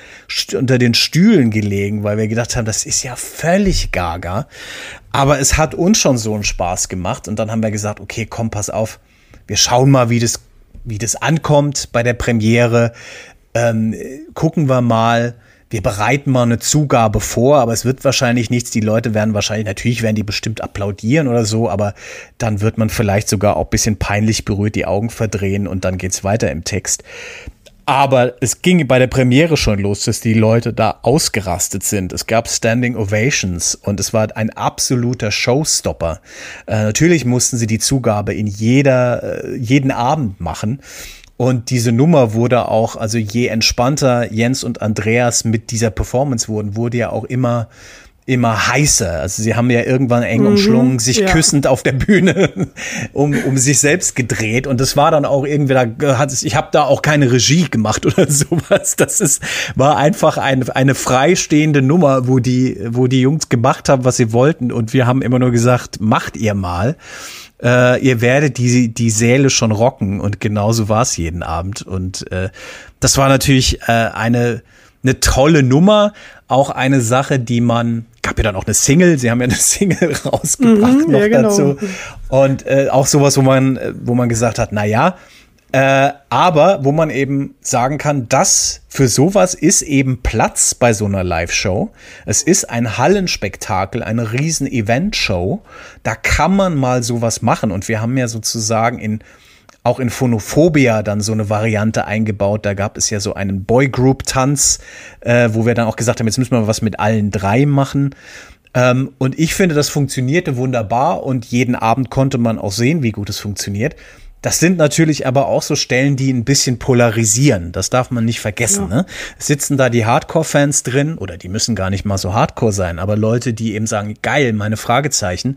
unter den Stühlen gelegen, weil wir gedacht haben, das ist ja völlig geil Gaga. Aber es hat uns schon so einen Spaß gemacht. Und dann haben wir gesagt, okay, komm, pass auf, wir schauen mal, wie das, wie das ankommt bei der Premiere. Ähm, gucken wir mal. Wir bereiten mal eine Zugabe vor, aber es wird wahrscheinlich nichts. Die Leute werden wahrscheinlich, natürlich werden die bestimmt applaudieren oder so, aber dann wird man vielleicht sogar auch ein bisschen peinlich berührt die Augen verdrehen und dann geht's weiter im Text. Aber es ging bei der Premiere schon los, dass die Leute da ausgerastet sind. Es gab Standing Ovations und es war ein absoluter Showstopper. Äh, natürlich mussten sie die Zugabe in jeder, äh, jeden Abend machen. Und diese Nummer wurde auch, also je entspannter Jens und Andreas mit dieser Performance wurden, wurde ja auch immer immer heißer. Also sie haben ja irgendwann eng mhm, umschlungen, sich ja. küssend auf der Bühne um, um sich selbst gedreht. Und das war dann auch irgendwie, da hat es, ich habe da auch keine Regie gemacht oder sowas. Das ist, war einfach eine, eine freistehende Nummer, wo die, wo die Jungs gemacht haben, was sie wollten. Und wir haben immer nur gesagt, macht ihr mal. Äh, ihr werdet die, die Säle schon rocken. Und genauso war es jeden Abend. Und äh, das war natürlich äh, eine, eine tolle Nummer, auch eine Sache, die man gab ja dann auch eine Single, sie haben ja eine Single rausgebracht mhm, noch ja, genau. dazu. Und äh, auch sowas, wo man, äh, wo man gesagt hat, na ja, äh, aber wo man eben sagen kann, dass für sowas ist eben Platz bei so einer Live-Show. Es ist ein Hallenspektakel, eine riesen Event-Show. Da kann man mal sowas machen. Und wir haben ja sozusagen in auch in Phonophobia dann so eine Variante eingebaut. Da gab es ja so einen Boygroup-Tanz, äh, wo wir dann auch gesagt haben, jetzt müssen wir was mit allen drei machen. Ähm, und ich finde, das funktionierte wunderbar und jeden Abend konnte man auch sehen, wie gut es funktioniert. Das sind natürlich aber auch so Stellen, die ein bisschen polarisieren. Das darf man nicht vergessen. Ja. Ne? sitzen da die Hardcore-Fans drin, oder die müssen gar nicht mal so Hardcore sein, aber Leute, die eben sagen, geil, meine Fragezeichen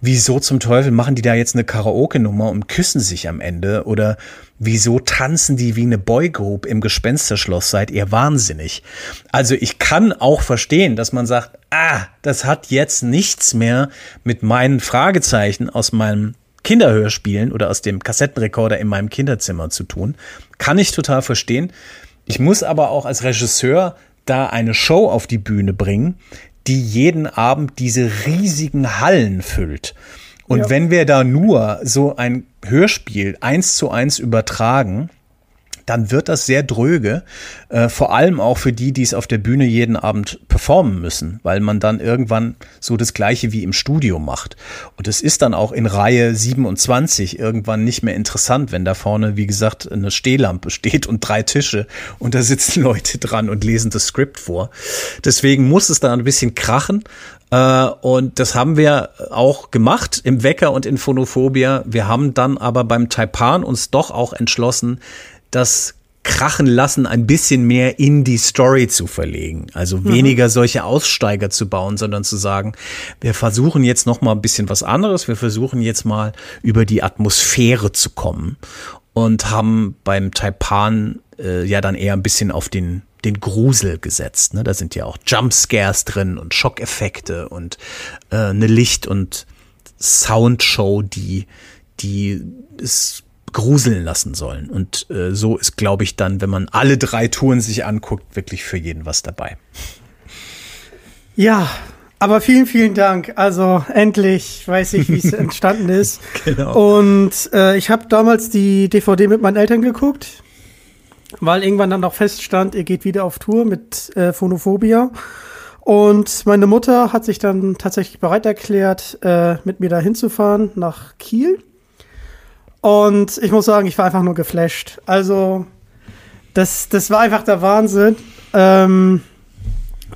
wieso zum Teufel machen die da jetzt eine Karaoke-Nummer und küssen sich am Ende? Oder wieso tanzen die wie eine Boygroup im Gespensterschloss? Seid ihr wahnsinnig? Also ich kann auch verstehen, dass man sagt, ah, das hat jetzt nichts mehr mit meinen Fragezeichen aus meinem Kinderhörspielen oder aus dem Kassettenrekorder in meinem Kinderzimmer zu tun. Kann ich total verstehen. Ich muss aber auch als Regisseur da eine Show auf die Bühne bringen, die jeden Abend diese riesigen Hallen füllt. Und ja. wenn wir da nur so ein Hörspiel eins zu eins übertragen, dann wird das sehr dröge, äh, vor allem auch für die, die es auf der Bühne jeden Abend performen müssen, weil man dann irgendwann so das gleiche wie im Studio macht. Und es ist dann auch in Reihe 27 irgendwann nicht mehr interessant, wenn da vorne, wie gesagt, eine Stehlampe steht und drei Tische und da sitzen Leute dran und lesen das Skript vor. Deswegen muss es dann ein bisschen krachen, äh, und das haben wir auch gemacht im Wecker und in Phonophobia. Wir haben dann aber beim Taipan uns doch auch entschlossen, das Krachen lassen ein bisschen mehr in die Story zu verlegen. Also mhm. weniger solche Aussteiger zu bauen, sondern zu sagen, wir versuchen jetzt noch mal ein bisschen was anderes. Wir versuchen jetzt mal über die Atmosphäre zu kommen und haben beim Taipan äh, ja dann eher ein bisschen auf den den Grusel gesetzt. Ne? Da sind ja auch Jumpscares drin und Schockeffekte und äh, eine Licht- und Soundshow, die die es gruseln lassen sollen. Und äh, so ist, glaube ich, dann, wenn man alle drei Touren sich anguckt, wirklich für jeden was dabei. Ja, aber vielen, vielen Dank. Also endlich weiß ich, wie es entstanden ist. Genau. Und äh, ich habe damals die DVD mit meinen Eltern geguckt, weil irgendwann dann noch feststand, ihr geht wieder auf Tour mit äh, Phonophobia. Und meine Mutter hat sich dann tatsächlich bereit erklärt, äh, mit mir da hinzufahren nach Kiel. Und ich muss sagen, ich war einfach nur geflasht. Also, das, das war einfach der Wahnsinn. Ähm,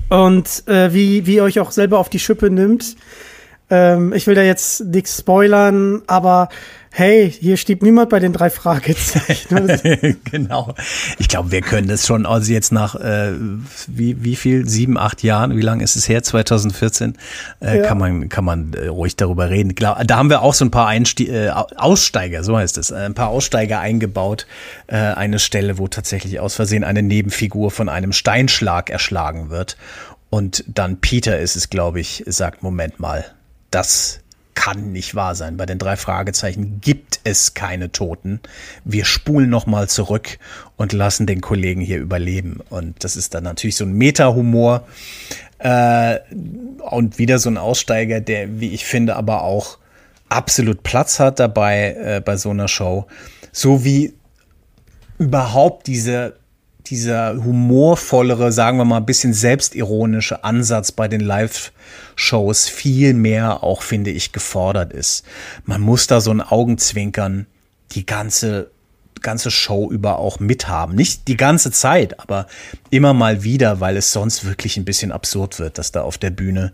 und äh, wie, wie ihr euch auch selber auf die Schippe nimmt. Äh, Ähm, ich will da jetzt nichts spoilern, aber hey, hier steht niemand bei den drei Fragezeichen. genau. Ich glaube, wir können das schon, also jetzt nach äh, wie, wie viel, sieben, acht Jahren, wie lange ist es her, 2014, äh, ja. kann man, kann man äh, ruhig darüber reden. Klar, da haben wir auch so ein paar Einste äh, Aussteiger, so heißt es, äh, ein paar Aussteiger eingebaut. Äh, eine Stelle, wo tatsächlich aus Versehen eine Nebenfigur von einem Steinschlag erschlagen wird. Und dann Peter ist es, glaube ich, sagt, Moment mal, das kann nicht wahr sein. Bei den drei Fragezeichen gibt es keine Toten. Wir spulen nochmal zurück und lassen den Kollegen hier überleben. Und das ist dann natürlich so ein Meta-Humor. Äh, und wieder so ein Aussteiger, der, wie ich finde, aber auch absolut Platz hat dabei äh, bei so einer Show. So wie überhaupt diese dieser humorvollere, sagen wir mal, ein bisschen selbstironische Ansatz bei den Live-Shows viel mehr auch, finde ich, gefordert ist. Man muss da so ein Augenzwinkern die ganze ganze Show über auch mithaben. Nicht die ganze Zeit, aber immer mal wieder, weil es sonst wirklich ein bisschen absurd wird, dass da auf der Bühne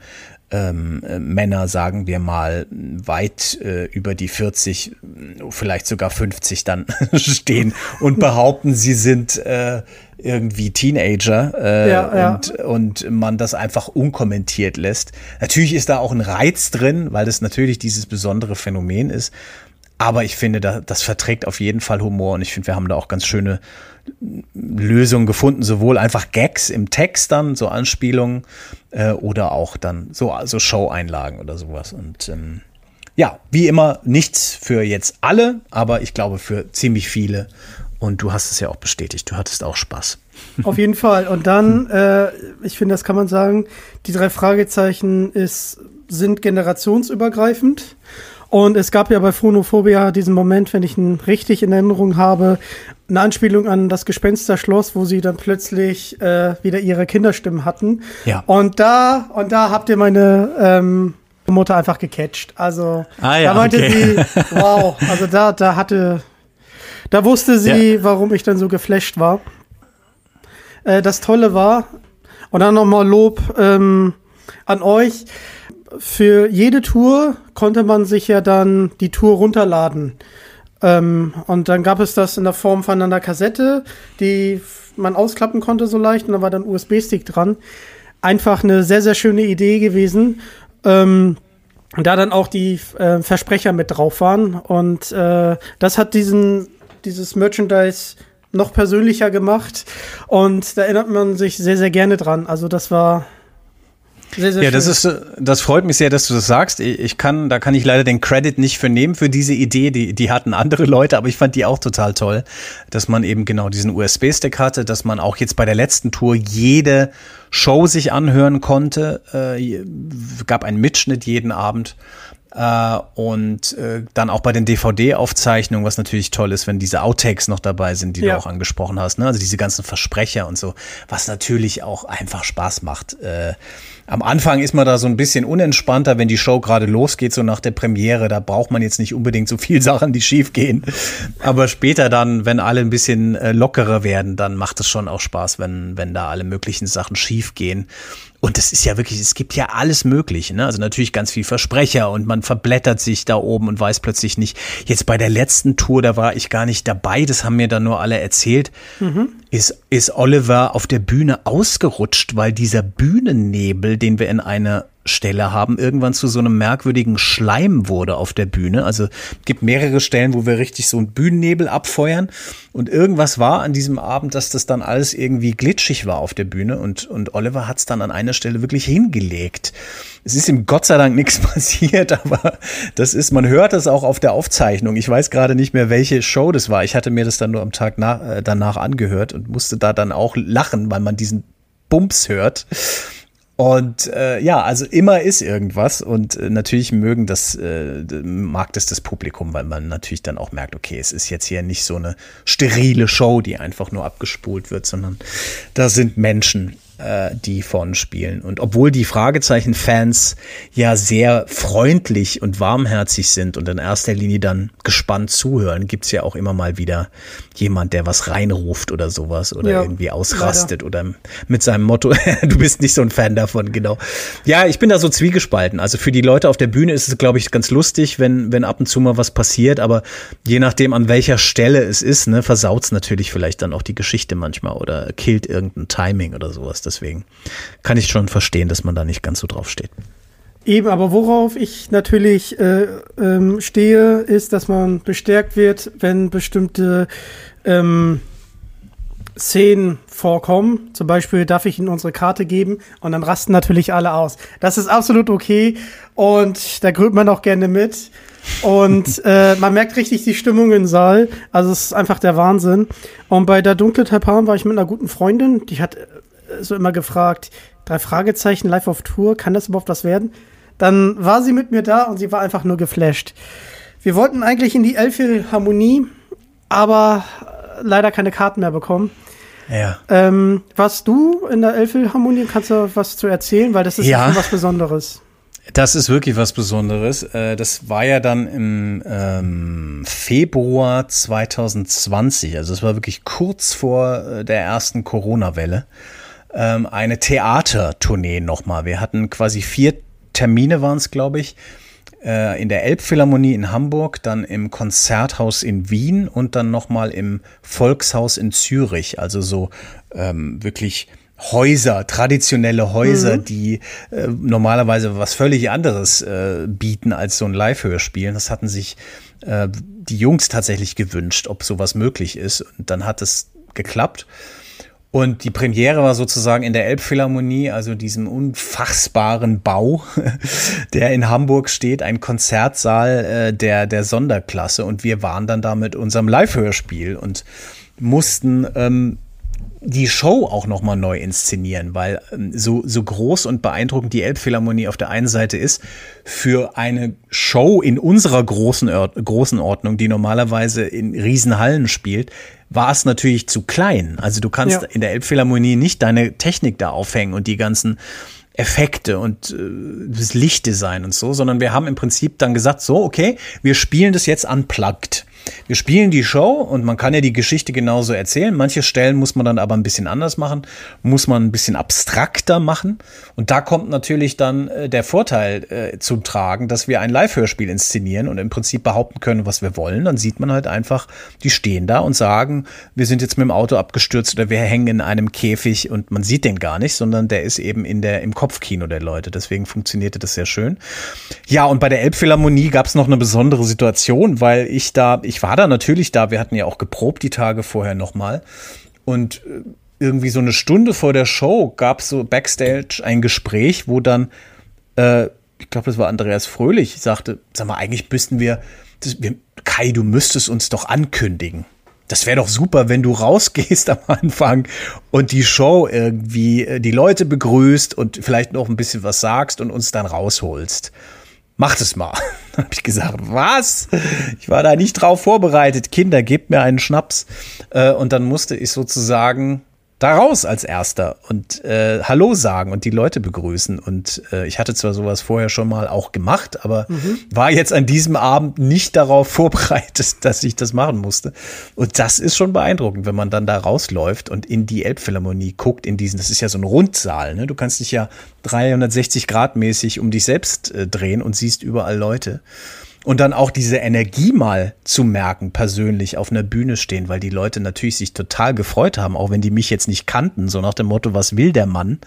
ähm, äh, Männer, sagen wir mal, weit äh, über die 40, vielleicht sogar 50 dann stehen und behaupten, sie sind äh, irgendwie Teenager äh, ja, ja. Und, und man das einfach unkommentiert lässt. Natürlich ist da auch ein Reiz drin, weil das natürlich dieses besondere Phänomen ist. Aber ich finde, das verträgt auf jeden Fall Humor und ich finde, wir haben da auch ganz schöne Lösungen gefunden, sowohl einfach Gags im Text dann, so Anspielungen, äh, oder auch dann so also Show-Einlagen oder sowas. Und ähm, ja, wie immer, nichts für jetzt alle, aber ich glaube für ziemlich viele. Und du hast es ja auch bestätigt, du hattest auch Spaß. Auf jeden Fall. Und dann, äh, ich finde, das kann man sagen, die drei Fragezeichen ist, sind generationsübergreifend. Und es gab ja bei Phonophobia diesen Moment, wenn ich ihn richtig in Erinnerung habe, eine Anspielung an das Gespensterschloss, wo sie dann plötzlich äh, wieder ihre Kinderstimmen hatten. Ja. Und da, und da habt ihr meine ähm, Mutter einfach gecatcht. Also ah, ja, da meinte okay. sie, wow, also da, da hatte, da wusste sie, ja. warum ich dann so geflasht war. Äh, das Tolle war, und dann nochmal Lob ähm, an euch. Für jede Tour konnte man sich ja dann die Tour runterladen. Ähm, und dann gab es das in der Form von einer Kassette, die man ausklappen konnte so leicht und da war dann USB-Stick dran. Einfach eine sehr, sehr schöne Idee gewesen. Ähm, da dann auch die äh, Versprecher mit drauf waren. Und äh, das hat diesen, dieses Merchandise noch persönlicher gemacht. Und da erinnert man sich sehr, sehr gerne dran. Also das war sehr, sehr ja, schön. das ist, das freut mich sehr, dass du das sagst. Ich kann, da kann ich leider den Credit nicht für nehmen für diese Idee. Die, die hatten andere Leute, aber ich fand die auch total toll, dass man eben genau diesen USB-Stick hatte, dass man auch jetzt bei der letzten Tour jede Show sich anhören konnte. Äh, gab einen Mitschnitt jeden Abend. Uh, und uh, dann auch bei den DVD-Aufzeichnungen, was natürlich toll ist, wenn diese Outtakes noch dabei sind, die ja. du auch angesprochen hast, ne? also diese ganzen Versprecher und so, was natürlich auch einfach Spaß macht. Uh, am Anfang ist man da so ein bisschen unentspannter, wenn die Show gerade losgeht, so nach der Premiere. Da braucht man jetzt nicht unbedingt so viel Sachen, die schief gehen. Aber später dann, wenn alle ein bisschen äh, lockerer werden, dann macht es schon auch Spaß, wenn, wenn da alle möglichen Sachen schief gehen. Und es ist ja wirklich, es gibt ja alles Mögliche, ne? Also natürlich ganz viel Versprecher und man verblättert sich da oben und weiß plötzlich nicht. Jetzt bei der letzten Tour, da war ich gar nicht dabei, das haben mir dann nur alle erzählt. Mhm. Ist, ist Oliver auf der Bühne ausgerutscht, weil dieser Bühnennebel, den wir in einer Stelle haben, irgendwann zu so einem merkwürdigen Schleim wurde auf der Bühne. Also gibt mehrere Stellen, wo wir richtig so einen Bühnennebel abfeuern. Und irgendwas war an diesem Abend, dass das dann alles irgendwie glitschig war auf der Bühne. Und, und Oliver hat es dann an einer Stelle wirklich hingelegt. Es ist ihm Gott sei Dank nichts passiert, aber das ist, man hört es auch auf der Aufzeichnung. Ich weiß gerade nicht mehr, welche Show das war. Ich hatte mir das dann nur am Tag nach, äh, danach angehört und musste da dann auch lachen, weil man diesen Bums hört. Und äh, ja, also immer ist irgendwas und äh, natürlich mögen das, äh, mag das das Publikum, weil man natürlich dann auch merkt, okay, es ist jetzt hier nicht so eine sterile Show, die einfach nur abgespult wird, sondern da sind Menschen äh, die vorne spielen. Und obwohl die Fragezeichen-Fans ja sehr freundlich und warmherzig sind und in erster Linie dann gespannt zuhören, gibt's ja auch immer mal wieder jemand, der was reinruft oder sowas oder Ja, irgendwie ausrastet oder mit seinem Motto, du bist nicht so ein Fan davon, genau. Ja, ich bin da so zwiegespalten. Also für die Leute auf der Bühne ist es, glaube ich, ganz lustig, wenn, wenn ab und zu mal was passiert, aber je nachdem, an welcher Stelle es ist, ne, versaut's natürlich vielleicht dann auch die Geschichte manchmal oder killt irgendein Timing oder sowas. Deswegen kann ich schon verstehen, dass man da nicht ganz so drauf steht. Eben, aber worauf ich natürlich äh, ähm, stehe, ist, dass man bestärkt wird, wenn bestimmte ähm, Szenen vorkommen. Zum Beispiel darf ich Ihnen unsere Karte geben und dann rasten natürlich alle aus. Das ist absolut okay und da grübt man auch gerne mit. Und äh, man merkt richtig die Stimmung im Saal. Also es ist einfach der Wahnsinn. Und bei der dunkle Taipan war ich mit einer guten Freundin, die hat so immer gefragt, drei Fragezeichen live auf Tour, kann das überhaupt was werden? Dann war sie mit mir da und sie war einfach nur geflasht. Wir wollten eigentlich in die Elbphilharmonie, aber äh, leider keine Karten mehr bekommen. Ja. Ähm, warst du in der Elbphilharmonie? Kannst du was zu erzählen? Weil das ist Ja. schon was Besonderes. Das ist wirklich was Besonderes. Äh, Das war ja dann im ähm, Februar 2020, also es war wirklich kurz vor äh, der ersten Corona-Welle, ähm, eine Theatertournee nochmal. Wir hatten quasi vier Termine waren es, glaube ich, äh, in der Elbphilharmonie in Hamburg, dann im Konzerthaus in Wien und dann nochmal im Volkshaus in Zürich. Also so ähm, wirklich Häuser, traditionelle Häuser, die äh, normalerweise was völlig anderes äh, bieten als so ein Live-Hörspiel. Das hatten sich äh, die Jungs tatsächlich gewünscht, ob sowas möglich ist. Und dann hat es geklappt. Und die Premiere war sozusagen in der Elbphilharmonie, also diesem unfassbaren Bau, der in Hamburg steht, ein Konzertsaal äh, der, der Sonderklasse. Und wir waren dann da mit unserem Live-Hörspiel und mussten ähm, die Show auch noch mal neu inszenieren, weil ähm, so, so groß und beeindruckend die Elbphilharmonie auf der einen Seite ist, für eine Show in unserer großen, großen Ordnung, die normalerweise in Riesenhallen spielt, war es natürlich zu klein. Also du kannst Ja. in der Elbphilharmonie nicht deine Technik da aufhängen und die ganzen Effekte und äh, das Lichtdesign und so, sondern wir haben im Prinzip dann gesagt, so, okay, wir spielen das jetzt unplugged. Wir spielen die Show und man kann ja die Geschichte genauso erzählen. Manche Stellen muss man dann aber ein bisschen anders machen, muss man ein bisschen abstrakter machen. Und da kommt natürlich dann äh, der Vorteil äh, zum Tragen, dass wir ein Live-Hörspiel inszenieren und im Prinzip behaupten können, was wir wollen. Dann sieht man halt einfach, die stehen da und sagen, wir sind jetzt mit dem Auto abgestürzt oder wir hängen in einem Käfig und man sieht den gar nicht, sondern der ist eben in der, im Kopfkino der Leute. Deswegen funktionierte das sehr schön. Ja, und bei der Elbphilharmonie gab es noch eine besondere Situation, weil ich da, ich war da natürlich da, wir hatten ja auch geprobt die Tage vorher nochmal. Und äh, irgendwie so eine Stunde vor der Show gab es so Backstage ein Gespräch, wo dann, äh, ich glaube, das war Andreas Fröhlich, sagte, sag mal, eigentlich müssten wir, das, wir, Kai, du müsstest uns doch ankündigen. Das wäre doch super, wenn du rausgehst am Anfang und die Show irgendwie äh, die Leute begrüßt und vielleicht noch ein bisschen was sagst und uns dann rausholst. Mach das mal. Habe ich gesagt, was? Ich war da nicht drauf vorbereitet. Kinder, gebt mir einen Schnaps. Äh, und dann musste ich sozusagen da raus als Erster und äh, Hallo sagen und die Leute begrüßen. Und äh, ich hatte zwar sowas vorher schon mal auch gemacht, aber war jetzt an diesem Abend nicht darauf vorbereitet, dass ich das machen musste. Und das ist schon beeindruckend, wenn man dann da rausläuft und in die Elbphilharmonie guckt, in diesen, das ist ja so ein Rundsaal, ne? Du kannst dich ja 360 Grad mäßig um dich selbst äh, drehen und siehst überall Leute. Und dann auch diese Energie mal zu merken, persönlich auf einer Bühne stehen, weil die Leute natürlich sich total gefreut haben, auch wenn die mich jetzt nicht kannten, so nach dem Motto, was will der Mann?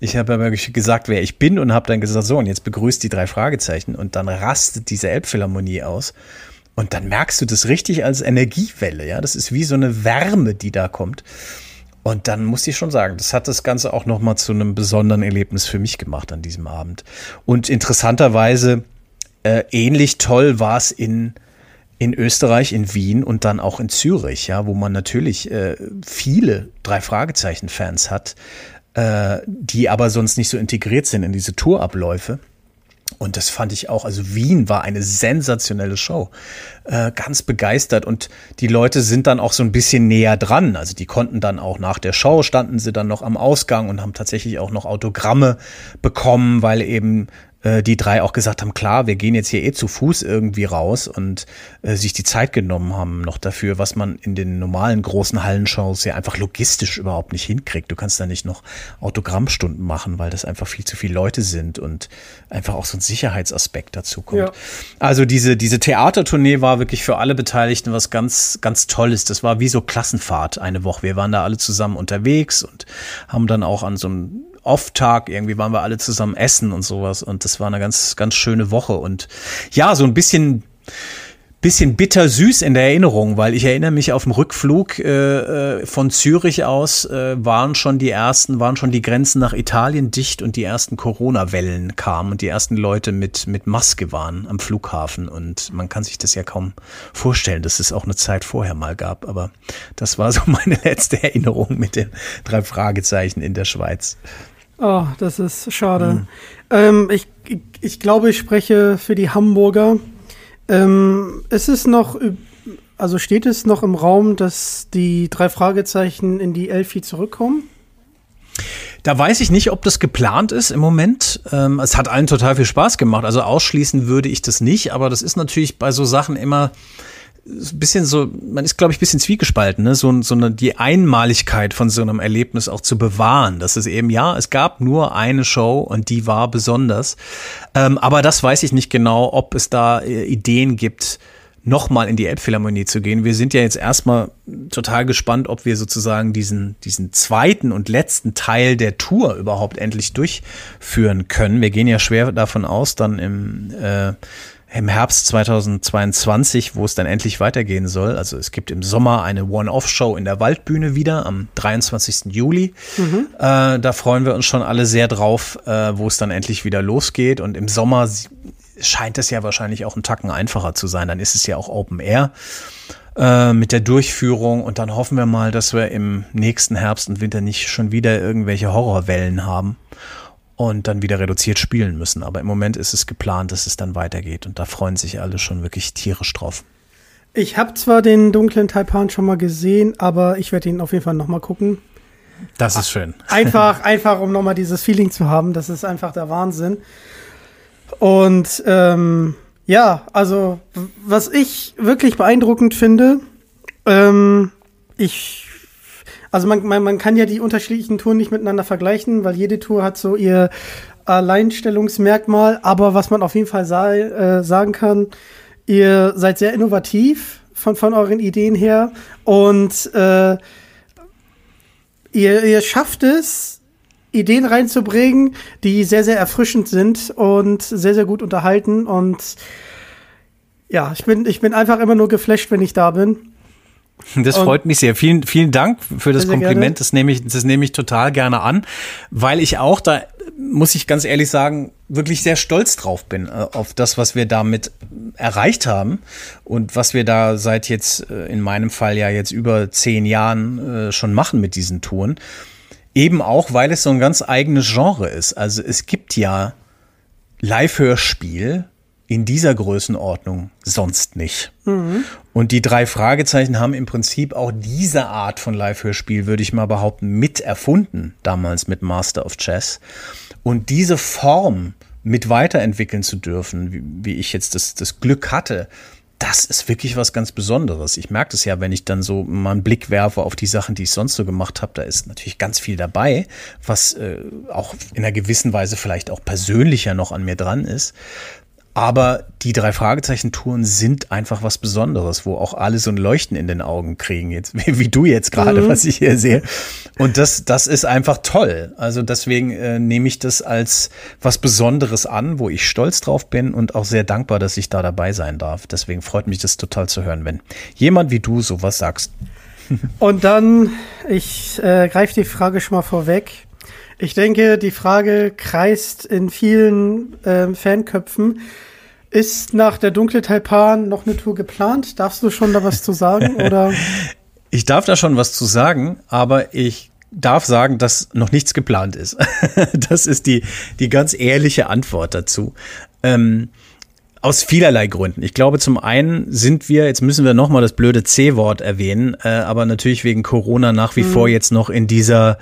Ich habe aber gesagt, wer ich bin und habe dann gesagt, so, und jetzt begrüßt die drei Fragezeichen und dann rastet diese Elbphilharmonie aus. Und dann merkst du das richtig als Energiewelle, ja. Das ist wie so eine Wärme, die da kommt. Und dann muss ich schon sagen, das hat das Ganze auch nochmal zu einem besonderen Erlebnis für mich gemacht an diesem Abend. Und interessanterweise, äh, ähnlich toll war es in, in Österreich, in Wien und dann auch in Zürich, ja, wo man natürlich äh, viele drei Fragezeichen-Fans hat, äh, die aber sonst nicht so integriert sind in diese Tourabläufe. Und das fand ich auch, also Wien war eine sensationelle Show. Äh, ganz begeistert und die Leute sind dann auch so ein bisschen näher dran. Also die konnten dann auch nach der Show, standen sie dann noch am Ausgang und haben tatsächlich auch noch Autogramme bekommen, weil eben äh, die drei auch gesagt haben, klar, wir gehen jetzt hier eh zu Fuß irgendwie raus und äh, sich die Zeit genommen haben noch dafür, was man in den normalen großen Hallenshows ja einfach logistisch überhaupt nicht hinkriegt. Du kannst da nicht noch Autogrammstunden machen, weil das einfach viel zu viele Leute sind und einfach auch so ein Sicherheitsaspekt dazu kommt. Ja. Also diese, diese Theatertournee war wirklich für alle Beteiligten was ganz, ganz Tolles. Das war wie so Klassenfahrt eine Woche. Wir waren da alle zusammen unterwegs und haben dann auch an so einem Off-Tag, irgendwie waren wir alle zusammen essen und sowas. Und das war eine ganz, ganz schöne Woche. Und ja, so ein bisschen bisschen bitter-süß in der Erinnerung, weil ich erinnere mich auf dem Rückflug äh, äh, von Zürich aus äh, waren schon die ersten, waren schon die Grenzen nach Italien dicht und die ersten Corona-Wellen kamen und die ersten Leute mit mit Maske waren am Flughafen und man kann sich das ja kaum vorstellen, dass es auch eine Zeit vorher mal gab, aber das war so meine letzte Erinnerung mit den drei Fragezeichen in der Schweiz. Oh, das ist schade. Mhm. Ähm, ich, ich glaube, ich spreche für die Hamburger. Ähm, ist es noch, also steht es noch im Raum, dass die drei Fragezeichen in die Elfi zurückkommen? Da weiß ich nicht, ob das geplant ist im Moment. Ähm, es hat allen total viel Spaß gemacht. Also ausschließen würde ich das nicht, aber das ist natürlich bei so Sachen immer ein bisschen so, man ist, glaube ich, ein bisschen zwiegespalten, ne? so, so eine, die Einmaligkeit von so einem Erlebnis auch zu bewahren. Das ist eben, ja, es gab nur eine Show und die war besonders. Ähm, aber das weiß ich nicht genau, ob es da äh, Ideen gibt, nochmal in die Elbphilharmonie zu gehen. Wir sind ja jetzt erstmal total gespannt, ob wir sozusagen diesen, diesen zweiten und letzten Teil der Tour überhaupt endlich durchführen können. Wir gehen ja schwer davon aus, dann im äh, im Herbst 2022, wo es dann endlich weitergehen soll. Also es gibt im Sommer eine One-Off-Show in der Waldbühne wieder am 23. Juli. Mhm. Äh, da freuen wir uns schon alle sehr drauf, äh, wo es dann endlich wieder losgeht. Und im Sommer scheint es ja wahrscheinlich auch ein Tacken einfacher zu sein. Dann ist es ja auch Open Air äh, mit der Durchführung. Und dann hoffen wir mal, dass wir im nächsten Herbst und Winter nicht schon wieder irgendwelche Horrorwellen haben und dann wieder reduziert spielen müssen. Aber im Moment ist es geplant, dass es dann weitergeht und da freuen sich alle schon wirklich tierisch drauf. Ich habe zwar den dunklen Taipan schon mal gesehen, aber ich werde ihn auf jeden Fall noch mal gucken. Das ist schön. Einfach, einfach, um noch mal dieses Feeling zu haben. Das ist einfach der Wahnsinn. Und ähm, ja, also was ich wirklich beeindruckend finde, ähm, ich also man, man, man kann ja die unterschiedlichen Touren nicht miteinander vergleichen, weil jede Tour hat so ihr Alleinstellungsmerkmal. Aber was man auf jeden Fall sa äh, sagen kann, ihr seid sehr innovativ von, von euren Ideen her und äh, ihr, ihr schafft es, Ideen reinzubringen, die sehr, sehr erfrischend sind und sehr, sehr gut unterhalten. Und ja, ich bin, ich bin einfach immer nur geflasht, wenn ich da bin. Das und freut mich sehr. Vielen, vielen Dank für das Kompliment. Das nehme ich, das nehme ich total gerne an, weil ich auch da, muss ich ganz ehrlich sagen, wirklich sehr stolz drauf bin, äh, auf das, was wir damit erreicht haben und was wir da seit jetzt, äh, in meinem Fall ja jetzt über zehn Jahren äh, schon machen mit diesen Touren. Eben auch, weil es so ein ganz eigenes Genre ist. Also es gibt ja Live-Hörspiel, in dieser Größenordnung sonst nicht. Mhm. Und die drei Fragezeichen haben im Prinzip auch diese Art von Live-Hörspiel, würde ich mal behaupten, mit erfunden, damals mit Master of Chess. Und diese Form mit weiterentwickeln zu dürfen, wie, wie ich jetzt das, das Glück hatte, das ist wirklich was ganz Besonderes. Ich merke das ja, wenn ich dann so mal einen Blick werfe auf die Sachen, die ich sonst so gemacht habe. Da ist natürlich ganz viel dabei, was äh, auch in einer gewissen Weise vielleicht auch persönlicher noch an mir dran ist. Aber die drei Fragezeichen-Touren sind einfach was Besonderes, wo auch alle so ein Leuchten in den Augen kriegen, jetzt, wie du jetzt gerade, mhm. was ich hier sehe. Und das, das ist einfach toll. Also deswegen äh, nehme ich das als was Besonderes an, wo ich stolz drauf bin und auch sehr dankbar, dass ich da dabei sein darf. Deswegen freut mich das total zu hören, wenn jemand wie du sowas sagst. Und dann, ich äh, greife die Frage schon mal vorweg. Ich denke, die Frage kreist in vielen äh, Fanköpfen. Ist nach der Dunkle Taipan noch eine Tour geplant? Darfst du schon da was zu sagen? Oder? Ich darf da schon was zu sagen, aber ich darf sagen, dass noch nichts geplant ist. das ist die, die ganz ehrliche Antwort dazu. Ähm, aus vielerlei Gründen. Ich glaube, zum einen sind wir, jetzt müssen wir nochmal das blöde C-Wort erwähnen, äh, aber natürlich wegen Corona nach wie mhm. vor jetzt noch in dieser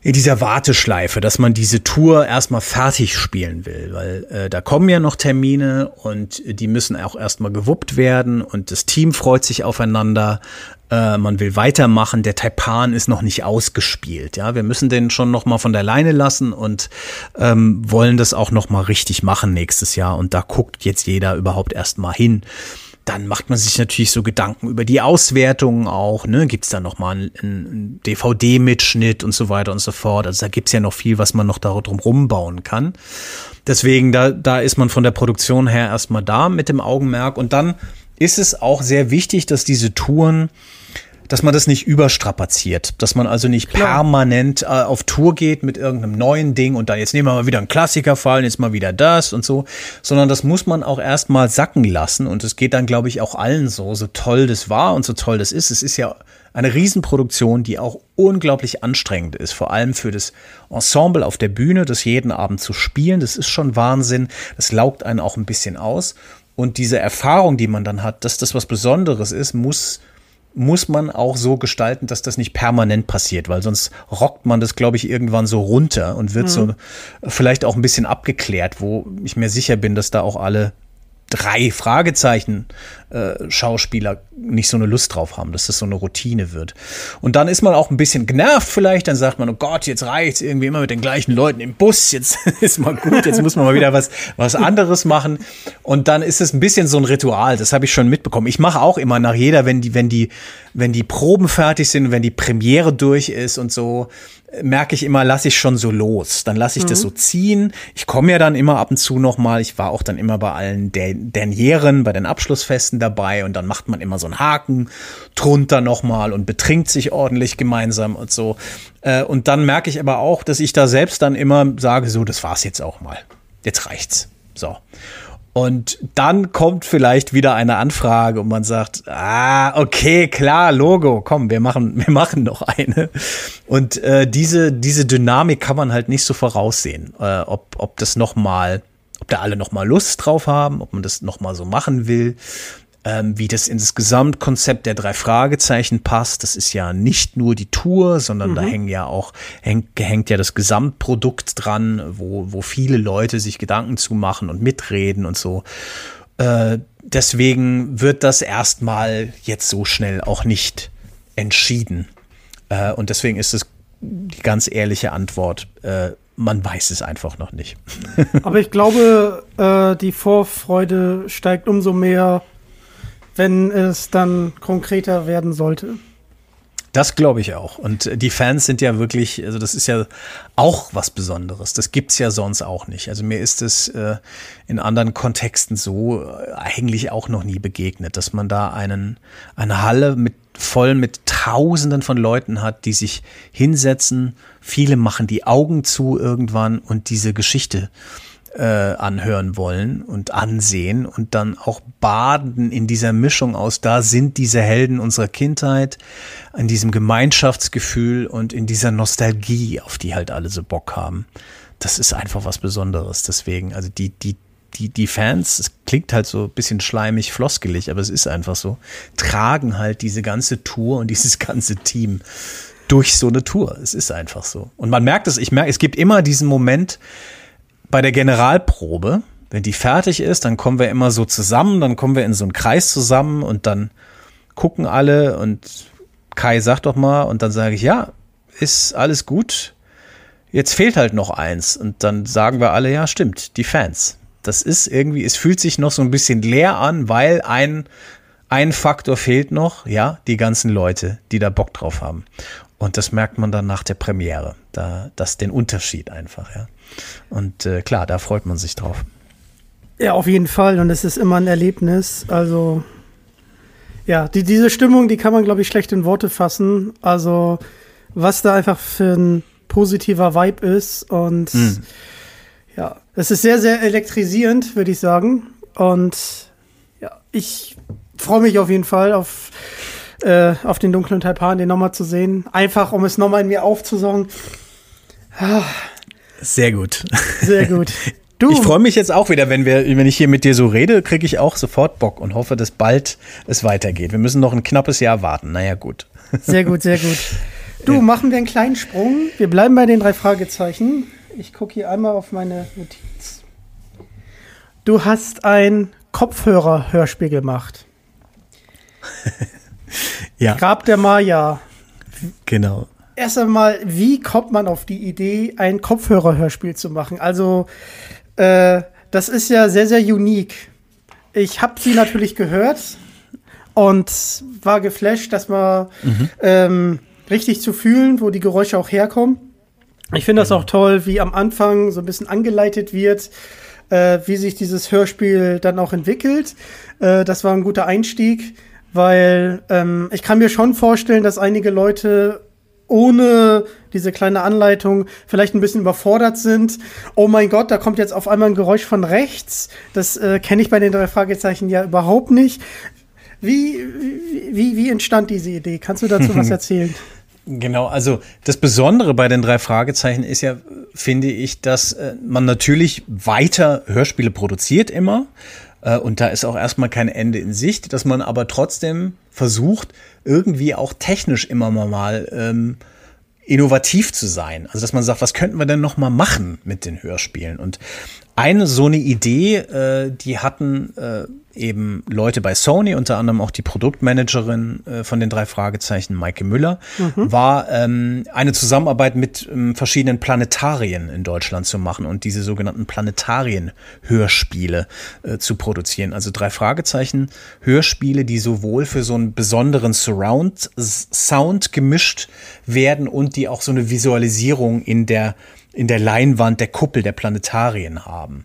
in dieser Warteschleife, dass man diese Tour erstmal fertig spielen will, weil äh, da kommen ja noch Termine und die müssen auch erstmal gewuppt werden und das Team freut sich aufeinander. Äh, man will weitermachen, der Taipan ist noch nicht ausgespielt. Ja, wir müssen den schon noch mal von der Leine lassen und ähm, wollen das auch noch mal richtig machen nächstes Jahr. Und da guckt jetzt jeder überhaupt erst mal hin dann macht man sich natürlich so Gedanken über die Auswertungen auch. Ne? Gibt es da nochmal einen, einen DVD-Mitschnitt und so weiter und so fort. Also da gibt es ja noch viel, was man noch darum rumbauen kann. Deswegen, da, da ist man von der Produktion her erstmal da mit dem Augenmerk. Und dann ist es auch sehr wichtig, dass diese Touren dass man das nicht überstrapaziert, dass man also nicht Klar. permanent äh, auf Tour geht mit irgendeinem neuen Ding und dann jetzt nehmen wir mal wieder einen Klassiker fallen, jetzt mal wieder das und so, sondern das muss man auch erstmal sacken lassen und es geht dann, glaube ich, auch allen so, so toll das war und so toll das ist. Es ist ja eine Riesenproduktion, die auch unglaublich anstrengend ist, vor allem für das Ensemble auf der Bühne, das jeden Abend zu spielen, das ist schon Wahnsinn, das laugt einen auch ein bisschen aus und diese Erfahrung, die man dann hat, dass das was Besonderes ist, muss muss man auch so gestalten, dass das nicht permanent passiert, weil sonst rockt man das, glaube ich, irgendwann so runter und wird mhm. so vielleicht auch ein bisschen abgeklärt, wo ich mir sicher bin, dass da auch alle drei Fragezeichen äh, Schauspieler nicht so eine Lust drauf haben, dass das so eine Routine wird. Und dann ist man auch ein bisschen genervt vielleicht, dann sagt man, oh Gott, jetzt reicht's irgendwie immer mit den gleichen Leuten im Bus, jetzt ist mal gut, jetzt muss man mal wieder was was anderes machen und dann ist es ein bisschen so ein Ritual, das habe ich schon mitbekommen. Ich mache auch immer nach jeder, wenn die wenn die wenn die Proben fertig sind, wenn die Premiere durch ist und so, merke ich immer, lasse ich schon so los. Dann lasse ich mhm. das so ziehen. Ich komme ja dann immer ab und zu noch mal. Ich war auch dann immer bei allen Dernieren, bei den Abschlussfesten dabei und dann macht man immer so einen Haken drunter noch mal und betrinkt sich ordentlich gemeinsam und so. Äh, und dann merke ich aber auch, dass ich da selbst dann immer sage, so, das war's jetzt auch mal. Jetzt reicht's. So. Und dann kommt vielleicht wieder eine Anfrage und man sagt, ah, okay, klar, Logo, komm, wir machen, wir machen noch eine. Und äh, diese, diese Dynamik kann man halt nicht so voraussehen, äh, ob, ob das noch mal, ob da alle noch mal Lust drauf haben, ob man das noch mal so machen will ähm, wie das ins Gesamtkonzept der drei Fragezeichen passt. Das ist ja nicht nur die Tour, sondern mhm. da hängen ja auch, hängt, hängt ja das Gesamtprodukt dran, wo, wo viele Leute sich Gedanken zu machen und mitreden und so. Äh, deswegen wird das erstmal jetzt so schnell auch nicht entschieden. Äh, und deswegen ist es die ganz ehrliche Antwort. Äh, man weiß es einfach noch nicht. Aber ich glaube, äh, die Vorfreude steigt umso mehr, wenn es dann konkreter werden sollte. Das glaube ich auch. Und die Fans sind ja wirklich, also das ist ja auch was Besonderes. Das gibt es ja sonst auch nicht. Also mir ist es äh, in anderen Kontexten so äh, eigentlich auch noch nie begegnet, dass man da einen, eine Halle mit voll mit Tausenden von Leuten hat, die sich hinsetzen. Viele machen die Augen zu irgendwann und diese Geschichte äh, anhören wollen und ansehen und dann auch baden in dieser Mischung aus, da sind diese Helden unserer Kindheit, in diesem Gemeinschaftsgefühl und in dieser Nostalgie, auf die halt alle so Bock haben. Das ist einfach was Besonderes. Deswegen, also die, die, die, die Fans, es klingt halt so ein bisschen schleimig, floskelig, aber es ist einfach so, tragen halt diese ganze Tour und dieses ganze Team durch so eine Tour. Es ist einfach so. Und man merkt es, ich merke, es gibt immer diesen Moment, bei der Generalprobe, wenn die fertig ist, dann kommen wir immer so zusammen, dann kommen wir in so einen Kreis zusammen und dann gucken alle und Kai sagt doch mal und dann sage ich, ja, ist alles gut. Jetzt fehlt halt noch eins und dann sagen wir alle, ja, stimmt, die Fans. Das ist irgendwie, es fühlt sich noch so ein bisschen leer an, weil ein, ein Faktor fehlt noch, ja, die ganzen Leute, die da Bock drauf haben. Und das merkt man dann nach der Premiere. Da, das den Unterschied einfach, ja. Und äh, klar, da freut man sich drauf. Ja, auf jeden Fall. Und es ist immer ein Erlebnis. Also, ja, die, diese Stimmung, die kann man, glaube ich, schlecht in Worte fassen. Also, was da einfach für ein positiver Vibe ist. Und mhm. ja, es ist sehr, sehr elektrisierend, würde ich sagen. Und ja, ich freue mich auf jeden Fall auf, äh, auf den dunklen Taipan, den nochmal zu sehen. Einfach, um es nochmal in mir aufzusaugen. Ah, sehr gut. Sehr gut. Du. Ich freue mich jetzt auch wieder, wenn wir, wenn ich hier mit dir so rede, kriege ich auch sofort Bock und hoffe, dass bald es weitergeht. Wir müssen noch ein knappes Jahr warten. Naja, gut. Sehr gut, sehr gut. Du, machen wir einen kleinen Sprung. Wir bleiben bei den drei Fragezeichen. Ich gucke hier einmal auf meine Notiz. Du hast ein Kopfhörer-Hörspiel gemacht. Ja, Grab der Maya. genau. Erst einmal, wie kommt man auf die Idee, ein Kopfhörer-Hörspiel zu machen? Also, äh, das ist ja sehr, sehr unique. Ich habe sie natürlich gehört und war geflasht, dass man ähm, richtig zu fühlen, wo die Geräusche auch herkommen. Ich finde das auch toll, wie am Anfang so ein bisschen angeleitet wird, äh, wie sich dieses Hörspiel dann auch entwickelt. Äh, das war ein guter Einstieg, weil ähm, ich kann mir schon vorstellen, dass einige Leute ohne diese kleine Anleitung vielleicht ein bisschen überfordert sind. Oh mein Gott, da kommt jetzt auf einmal ein Geräusch von rechts. Das äh, kenne ich bei den drei Fragezeichen ja überhaupt nicht. Wie, wie, wie, entstand diese Idee? Kannst du dazu was erzählen? Genau, also das Besondere bei den drei Fragezeichen ist ja, finde ich, dass äh, man natürlich weiter Hörspiele produziert immer. Äh, und da ist auch erstmal kein Ende in Sicht, dass man aber trotzdem versucht, irgendwie auch technisch immer mal ähm, innovativ zu sein. Also dass man sagt, was könnten wir denn noch mal machen mit den Hörspielen? Und eine so eine Idee, äh, die hatten äh, eben Leute bei Sony, unter anderem auch die Produktmanagerin äh, von den drei Fragezeichen, Maike Müller, war ähm, eine Zusammenarbeit mit ähm, verschiedenen Planetarien in Deutschland zu machen und diese sogenannten Planetarien-Hörspiele äh, zu produzieren. Also drei Fragezeichen Hörspiele, die sowohl für so einen besonderen Surround-Sound gemischt werden und die auch so eine Visualisierung in der in der Leinwand der Kuppel der Planetarien haben.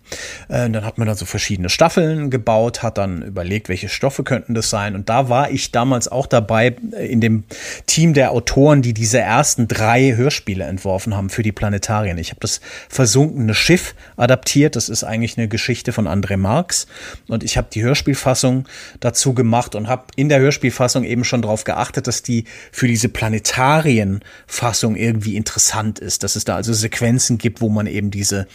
Äh, dann hat man da so verschiedene Staffeln gebaut, hat dann überlegt, welche Stoffe könnten das sein. Und da war ich damals auch dabei äh, in dem Team der Autoren, die diese ersten drei Hörspiele entworfen haben für die Planetarien. Ich habe das versunkene Schiff adaptiert. Das ist eigentlich eine Geschichte von André Marx. Und ich habe die Hörspielfassung dazu gemacht und habe in der Hörspielfassung eben schon darauf geachtet, dass die für diese Planetarienfassung irgendwie interessant ist. Dass es da also Sequenzen gibt, wo man eben diese,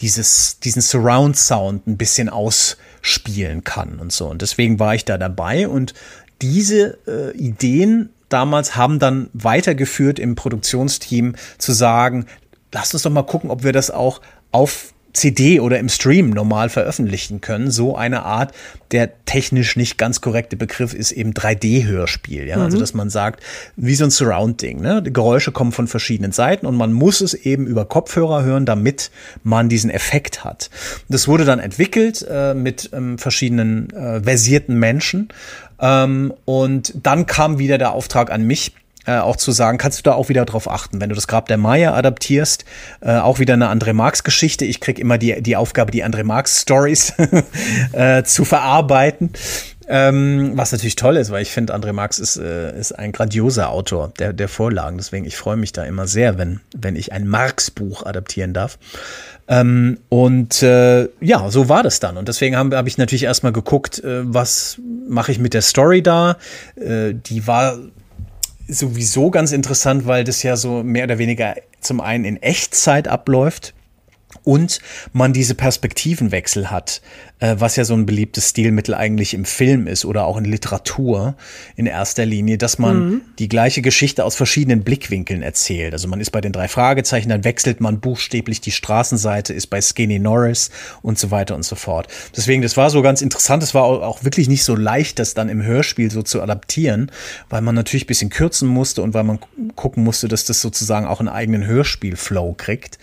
dieses, diesen Surround Sound ein bisschen ausspielen kann und so. Und deswegen war ich da dabei und diese äh, Ideen damals haben dann weitergeführt im Produktionsteam zu sagen, lasst uns doch mal gucken, ob wir das auch auf CD oder im Stream normal veröffentlichen können. So eine Art, der technisch nicht ganz korrekte Begriff ist eben 3D-Hörspiel. Ja? Also, dass man sagt, wie so ein Surrounding. Ne? Die Geräusche kommen von verschiedenen Seiten und man muss es eben über Kopfhörer hören, damit man diesen Effekt hat. Das wurde dann entwickelt äh, mit ähm, verschiedenen äh, versierten Menschen. Ähm, und dann kam wieder der Auftrag an mich, äh, auch zu sagen, kannst du da auch wieder drauf achten, wenn du das Grab der Maya adaptierst, äh, auch wieder eine André Marx Geschichte. Ich krieg immer die, die Aufgabe, die André Marx Stories äh, zu verarbeiten. Ähm, was natürlich toll ist, weil ich finde, André Marx ist, äh, ist ein grandioser Autor der, der Vorlagen. Deswegen, ich freue mich da immer sehr, wenn, wenn ich ein Marx-Buch adaptieren darf. Ähm, und äh, ja, so war das dann. Und deswegen habe hab ich natürlich erstmal geguckt, äh, was mache ich mit der Story da. Äh, die war sowieso ganz interessant, weil das ja so mehr oder weniger zum einen in Echtzeit abläuft und man diese Perspektivenwechsel hat, äh, was ja so ein beliebtes Stilmittel eigentlich im Film ist oder auch in Literatur in erster Linie, dass man die gleiche Geschichte aus verschiedenen Blickwinkeln erzählt. Also man ist bei den drei Fragezeichen, dann wechselt man buchstäblich die Straßenseite, ist bei Skinny Norris und so weiter und so fort. Deswegen, das war so ganz interessant. Es war au- auch wirklich nicht so leicht, das dann im Hörspiel so zu adaptieren, weil man natürlich ein bisschen kürzen musste und weil man gu- gucken musste, dass das sozusagen auch einen eigenen Hörspiel-Flow kriegt.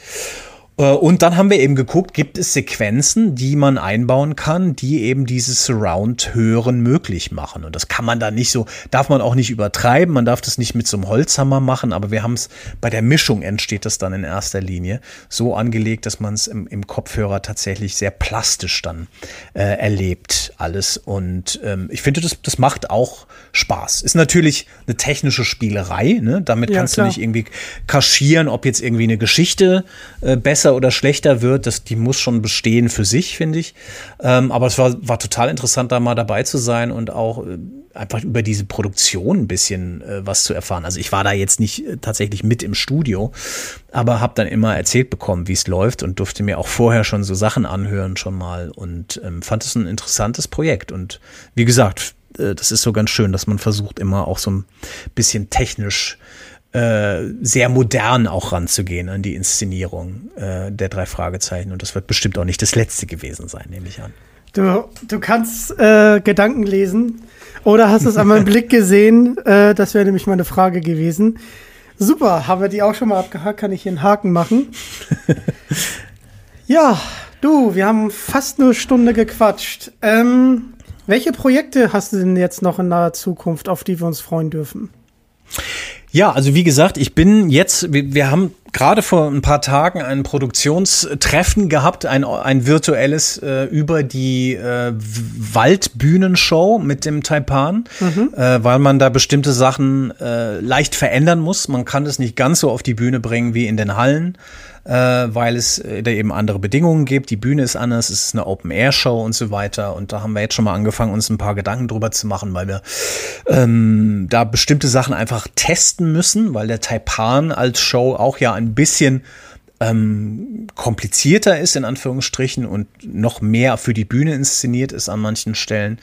Äh, Und dann haben wir eben geguckt, gibt es Sequenzen, die man einbauen kann, die eben dieses Surround-Hören möglich machen. Und das kann man da nicht so, darf man auch nicht übertreiben, man darf das nicht mit so einem Holzhammer machen, aber wir haben es bei der Mischung entsteht das dann in erster Linie so angelegt, dass man es im, im Kopfhörer tatsächlich sehr plastisch dann äh, erlebt alles. Und ähm, ich finde, das, das macht auch Spaß. Ist natürlich eine technische Spielerei, ne? damit Ja, kannst klar. du nicht irgendwie kaschieren, ob jetzt irgendwie eine Geschichte äh, besser besser oder schlechter wird, das, die muss schon bestehen für sich, finde ich. Ähm, aber es war, war total interessant, da mal dabei zu sein und auch äh, einfach über diese Produktion ein bisschen äh, was zu erfahren. Also ich war da jetzt nicht äh, tatsächlich mit im Studio, aber habe dann immer erzählt bekommen, wie es läuft und durfte mir auch vorher schon so Sachen anhören schon mal und ähm, fand es ein interessantes Projekt. Und wie gesagt, äh, das ist so ganz schön, dass man versucht immer auch so ein bisschen technisch äh, sehr modern auch ranzugehen an die Inszenierung äh, der drei Fragezeichen. Und das wird bestimmt auch nicht das letzte gewesen sein, nehme ich an. Du, du kannst äh, Gedanken lesen oder hast es an meinem Blick gesehen? Äh, das wäre nämlich meine Frage gewesen. Super, haben wir die auch schon mal abgehakt? Kann ich hier einen Haken machen? ja, du, wir haben fast eine Stunde gequatscht. Ähm, welche Projekte hast du denn jetzt noch in naher Zukunft, auf die wir uns freuen dürfen? Ja, also wie gesagt, ich bin jetzt, wir, wir haben gerade vor ein paar Tagen ein Produktionstreffen gehabt, ein, ein virtuelles äh, über die äh, Waldbühnenshow mit dem Taipan, mhm. äh, weil man da bestimmte Sachen äh, leicht verändern muss. Man kann es nicht ganz so auf die Bühne bringen wie in den Hallen äh, weil es äh, da eben andere Bedingungen gibt. Die Bühne ist anders, es ist eine Open-Air-Show und so weiter. Und da haben wir jetzt schon mal angefangen, uns ein paar Gedanken drüber zu machen, weil wir ähm, da bestimmte Sachen einfach testen müssen, weil der Taipan als Show auch ja ein bisschen ähm, komplizierter ist, in Anführungsstrichen, und noch mehr für die Bühne inszeniert ist an manchen Stellen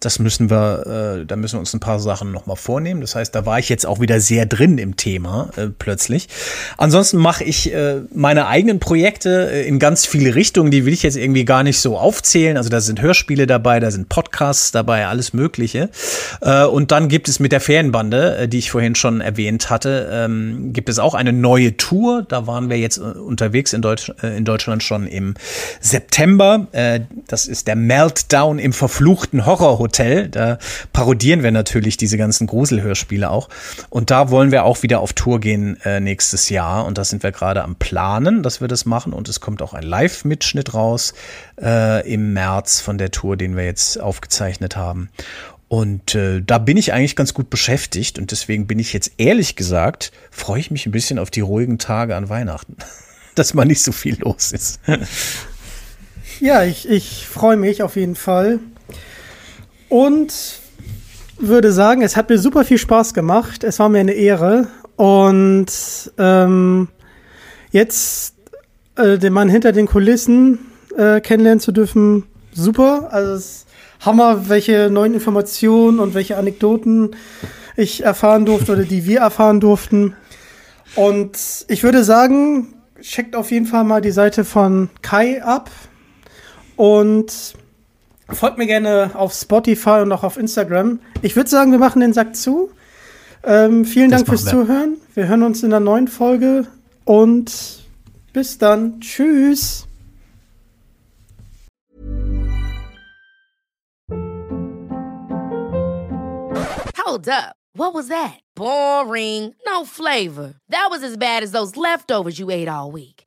das müssen wir, äh, da müssen wir uns ein paar Sachen nochmal vornehmen. Das heißt, da war ich jetzt auch wieder sehr drin im Thema äh, plötzlich. Ansonsten mache ich äh, meine eigenen Projekte äh, in ganz viele Richtungen, die will ich jetzt irgendwie gar nicht so aufzählen. Also da sind Hörspiele dabei, da sind Podcasts dabei, alles Mögliche. Äh, und dann gibt es mit der Ferienbande, äh, die ich vorhin schon erwähnt hatte, ähm, gibt es auch eine neue Tour. Da waren wir jetzt äh, unterwegs in, Deutsch, äh, in Deutschland schon im September. Äh, das ist der Meltdown im verfluchten Horrorhotel. Hotel. Da parodieren wir natürlich diese ganzen Gruselhörspiele auch. Und da wollen wir auch wieder auf Tour gehen äh, nächstes Jahr. Und da sind wir gerade am Planen, dass wir das machen. Und es kommt auch ein Live-Mitschnitt raus äh, im März von der Tour, den wir jetzt aufgezeichnet haben. Und äh, da bin ich eigentlich ganz gut beschäftigt und deswegen bin ich jetzt ehrlich gesagt, freue ich mich ein bisschen auf die ruhigen Tage an Weihnachten, dass mal nicht so viel los ist. Ja, ich, ich freue mich auf jeden Fall. Und würde sagen, es hat mir super viel Spaß gemacht. Es war mir eine Ehre. Und ähm, jetzt äh, den Mann hinter den Kulissen äh, kennenlernen zu dürfen, super. Also es ist Hammer, welche neuen Informationen und welche Anekdoten ich erfahren durfte oder die wir erfahren durften. Und ich würde sagen, checkt auf jeden Fall mal die Seite von Kai ab. Und Folgt mir gerne auf Spotify und auch auf Instagram. Ich würde sagen, wir machen den Sack zu. Ähm, vielen das Dank fürs wir. Zuhören. Wir hören uns in der neuen Folge und bis dann. Tschüss. Hold up. What was that? Boring. No flavor. That was as bad as those leftovers you ate all week.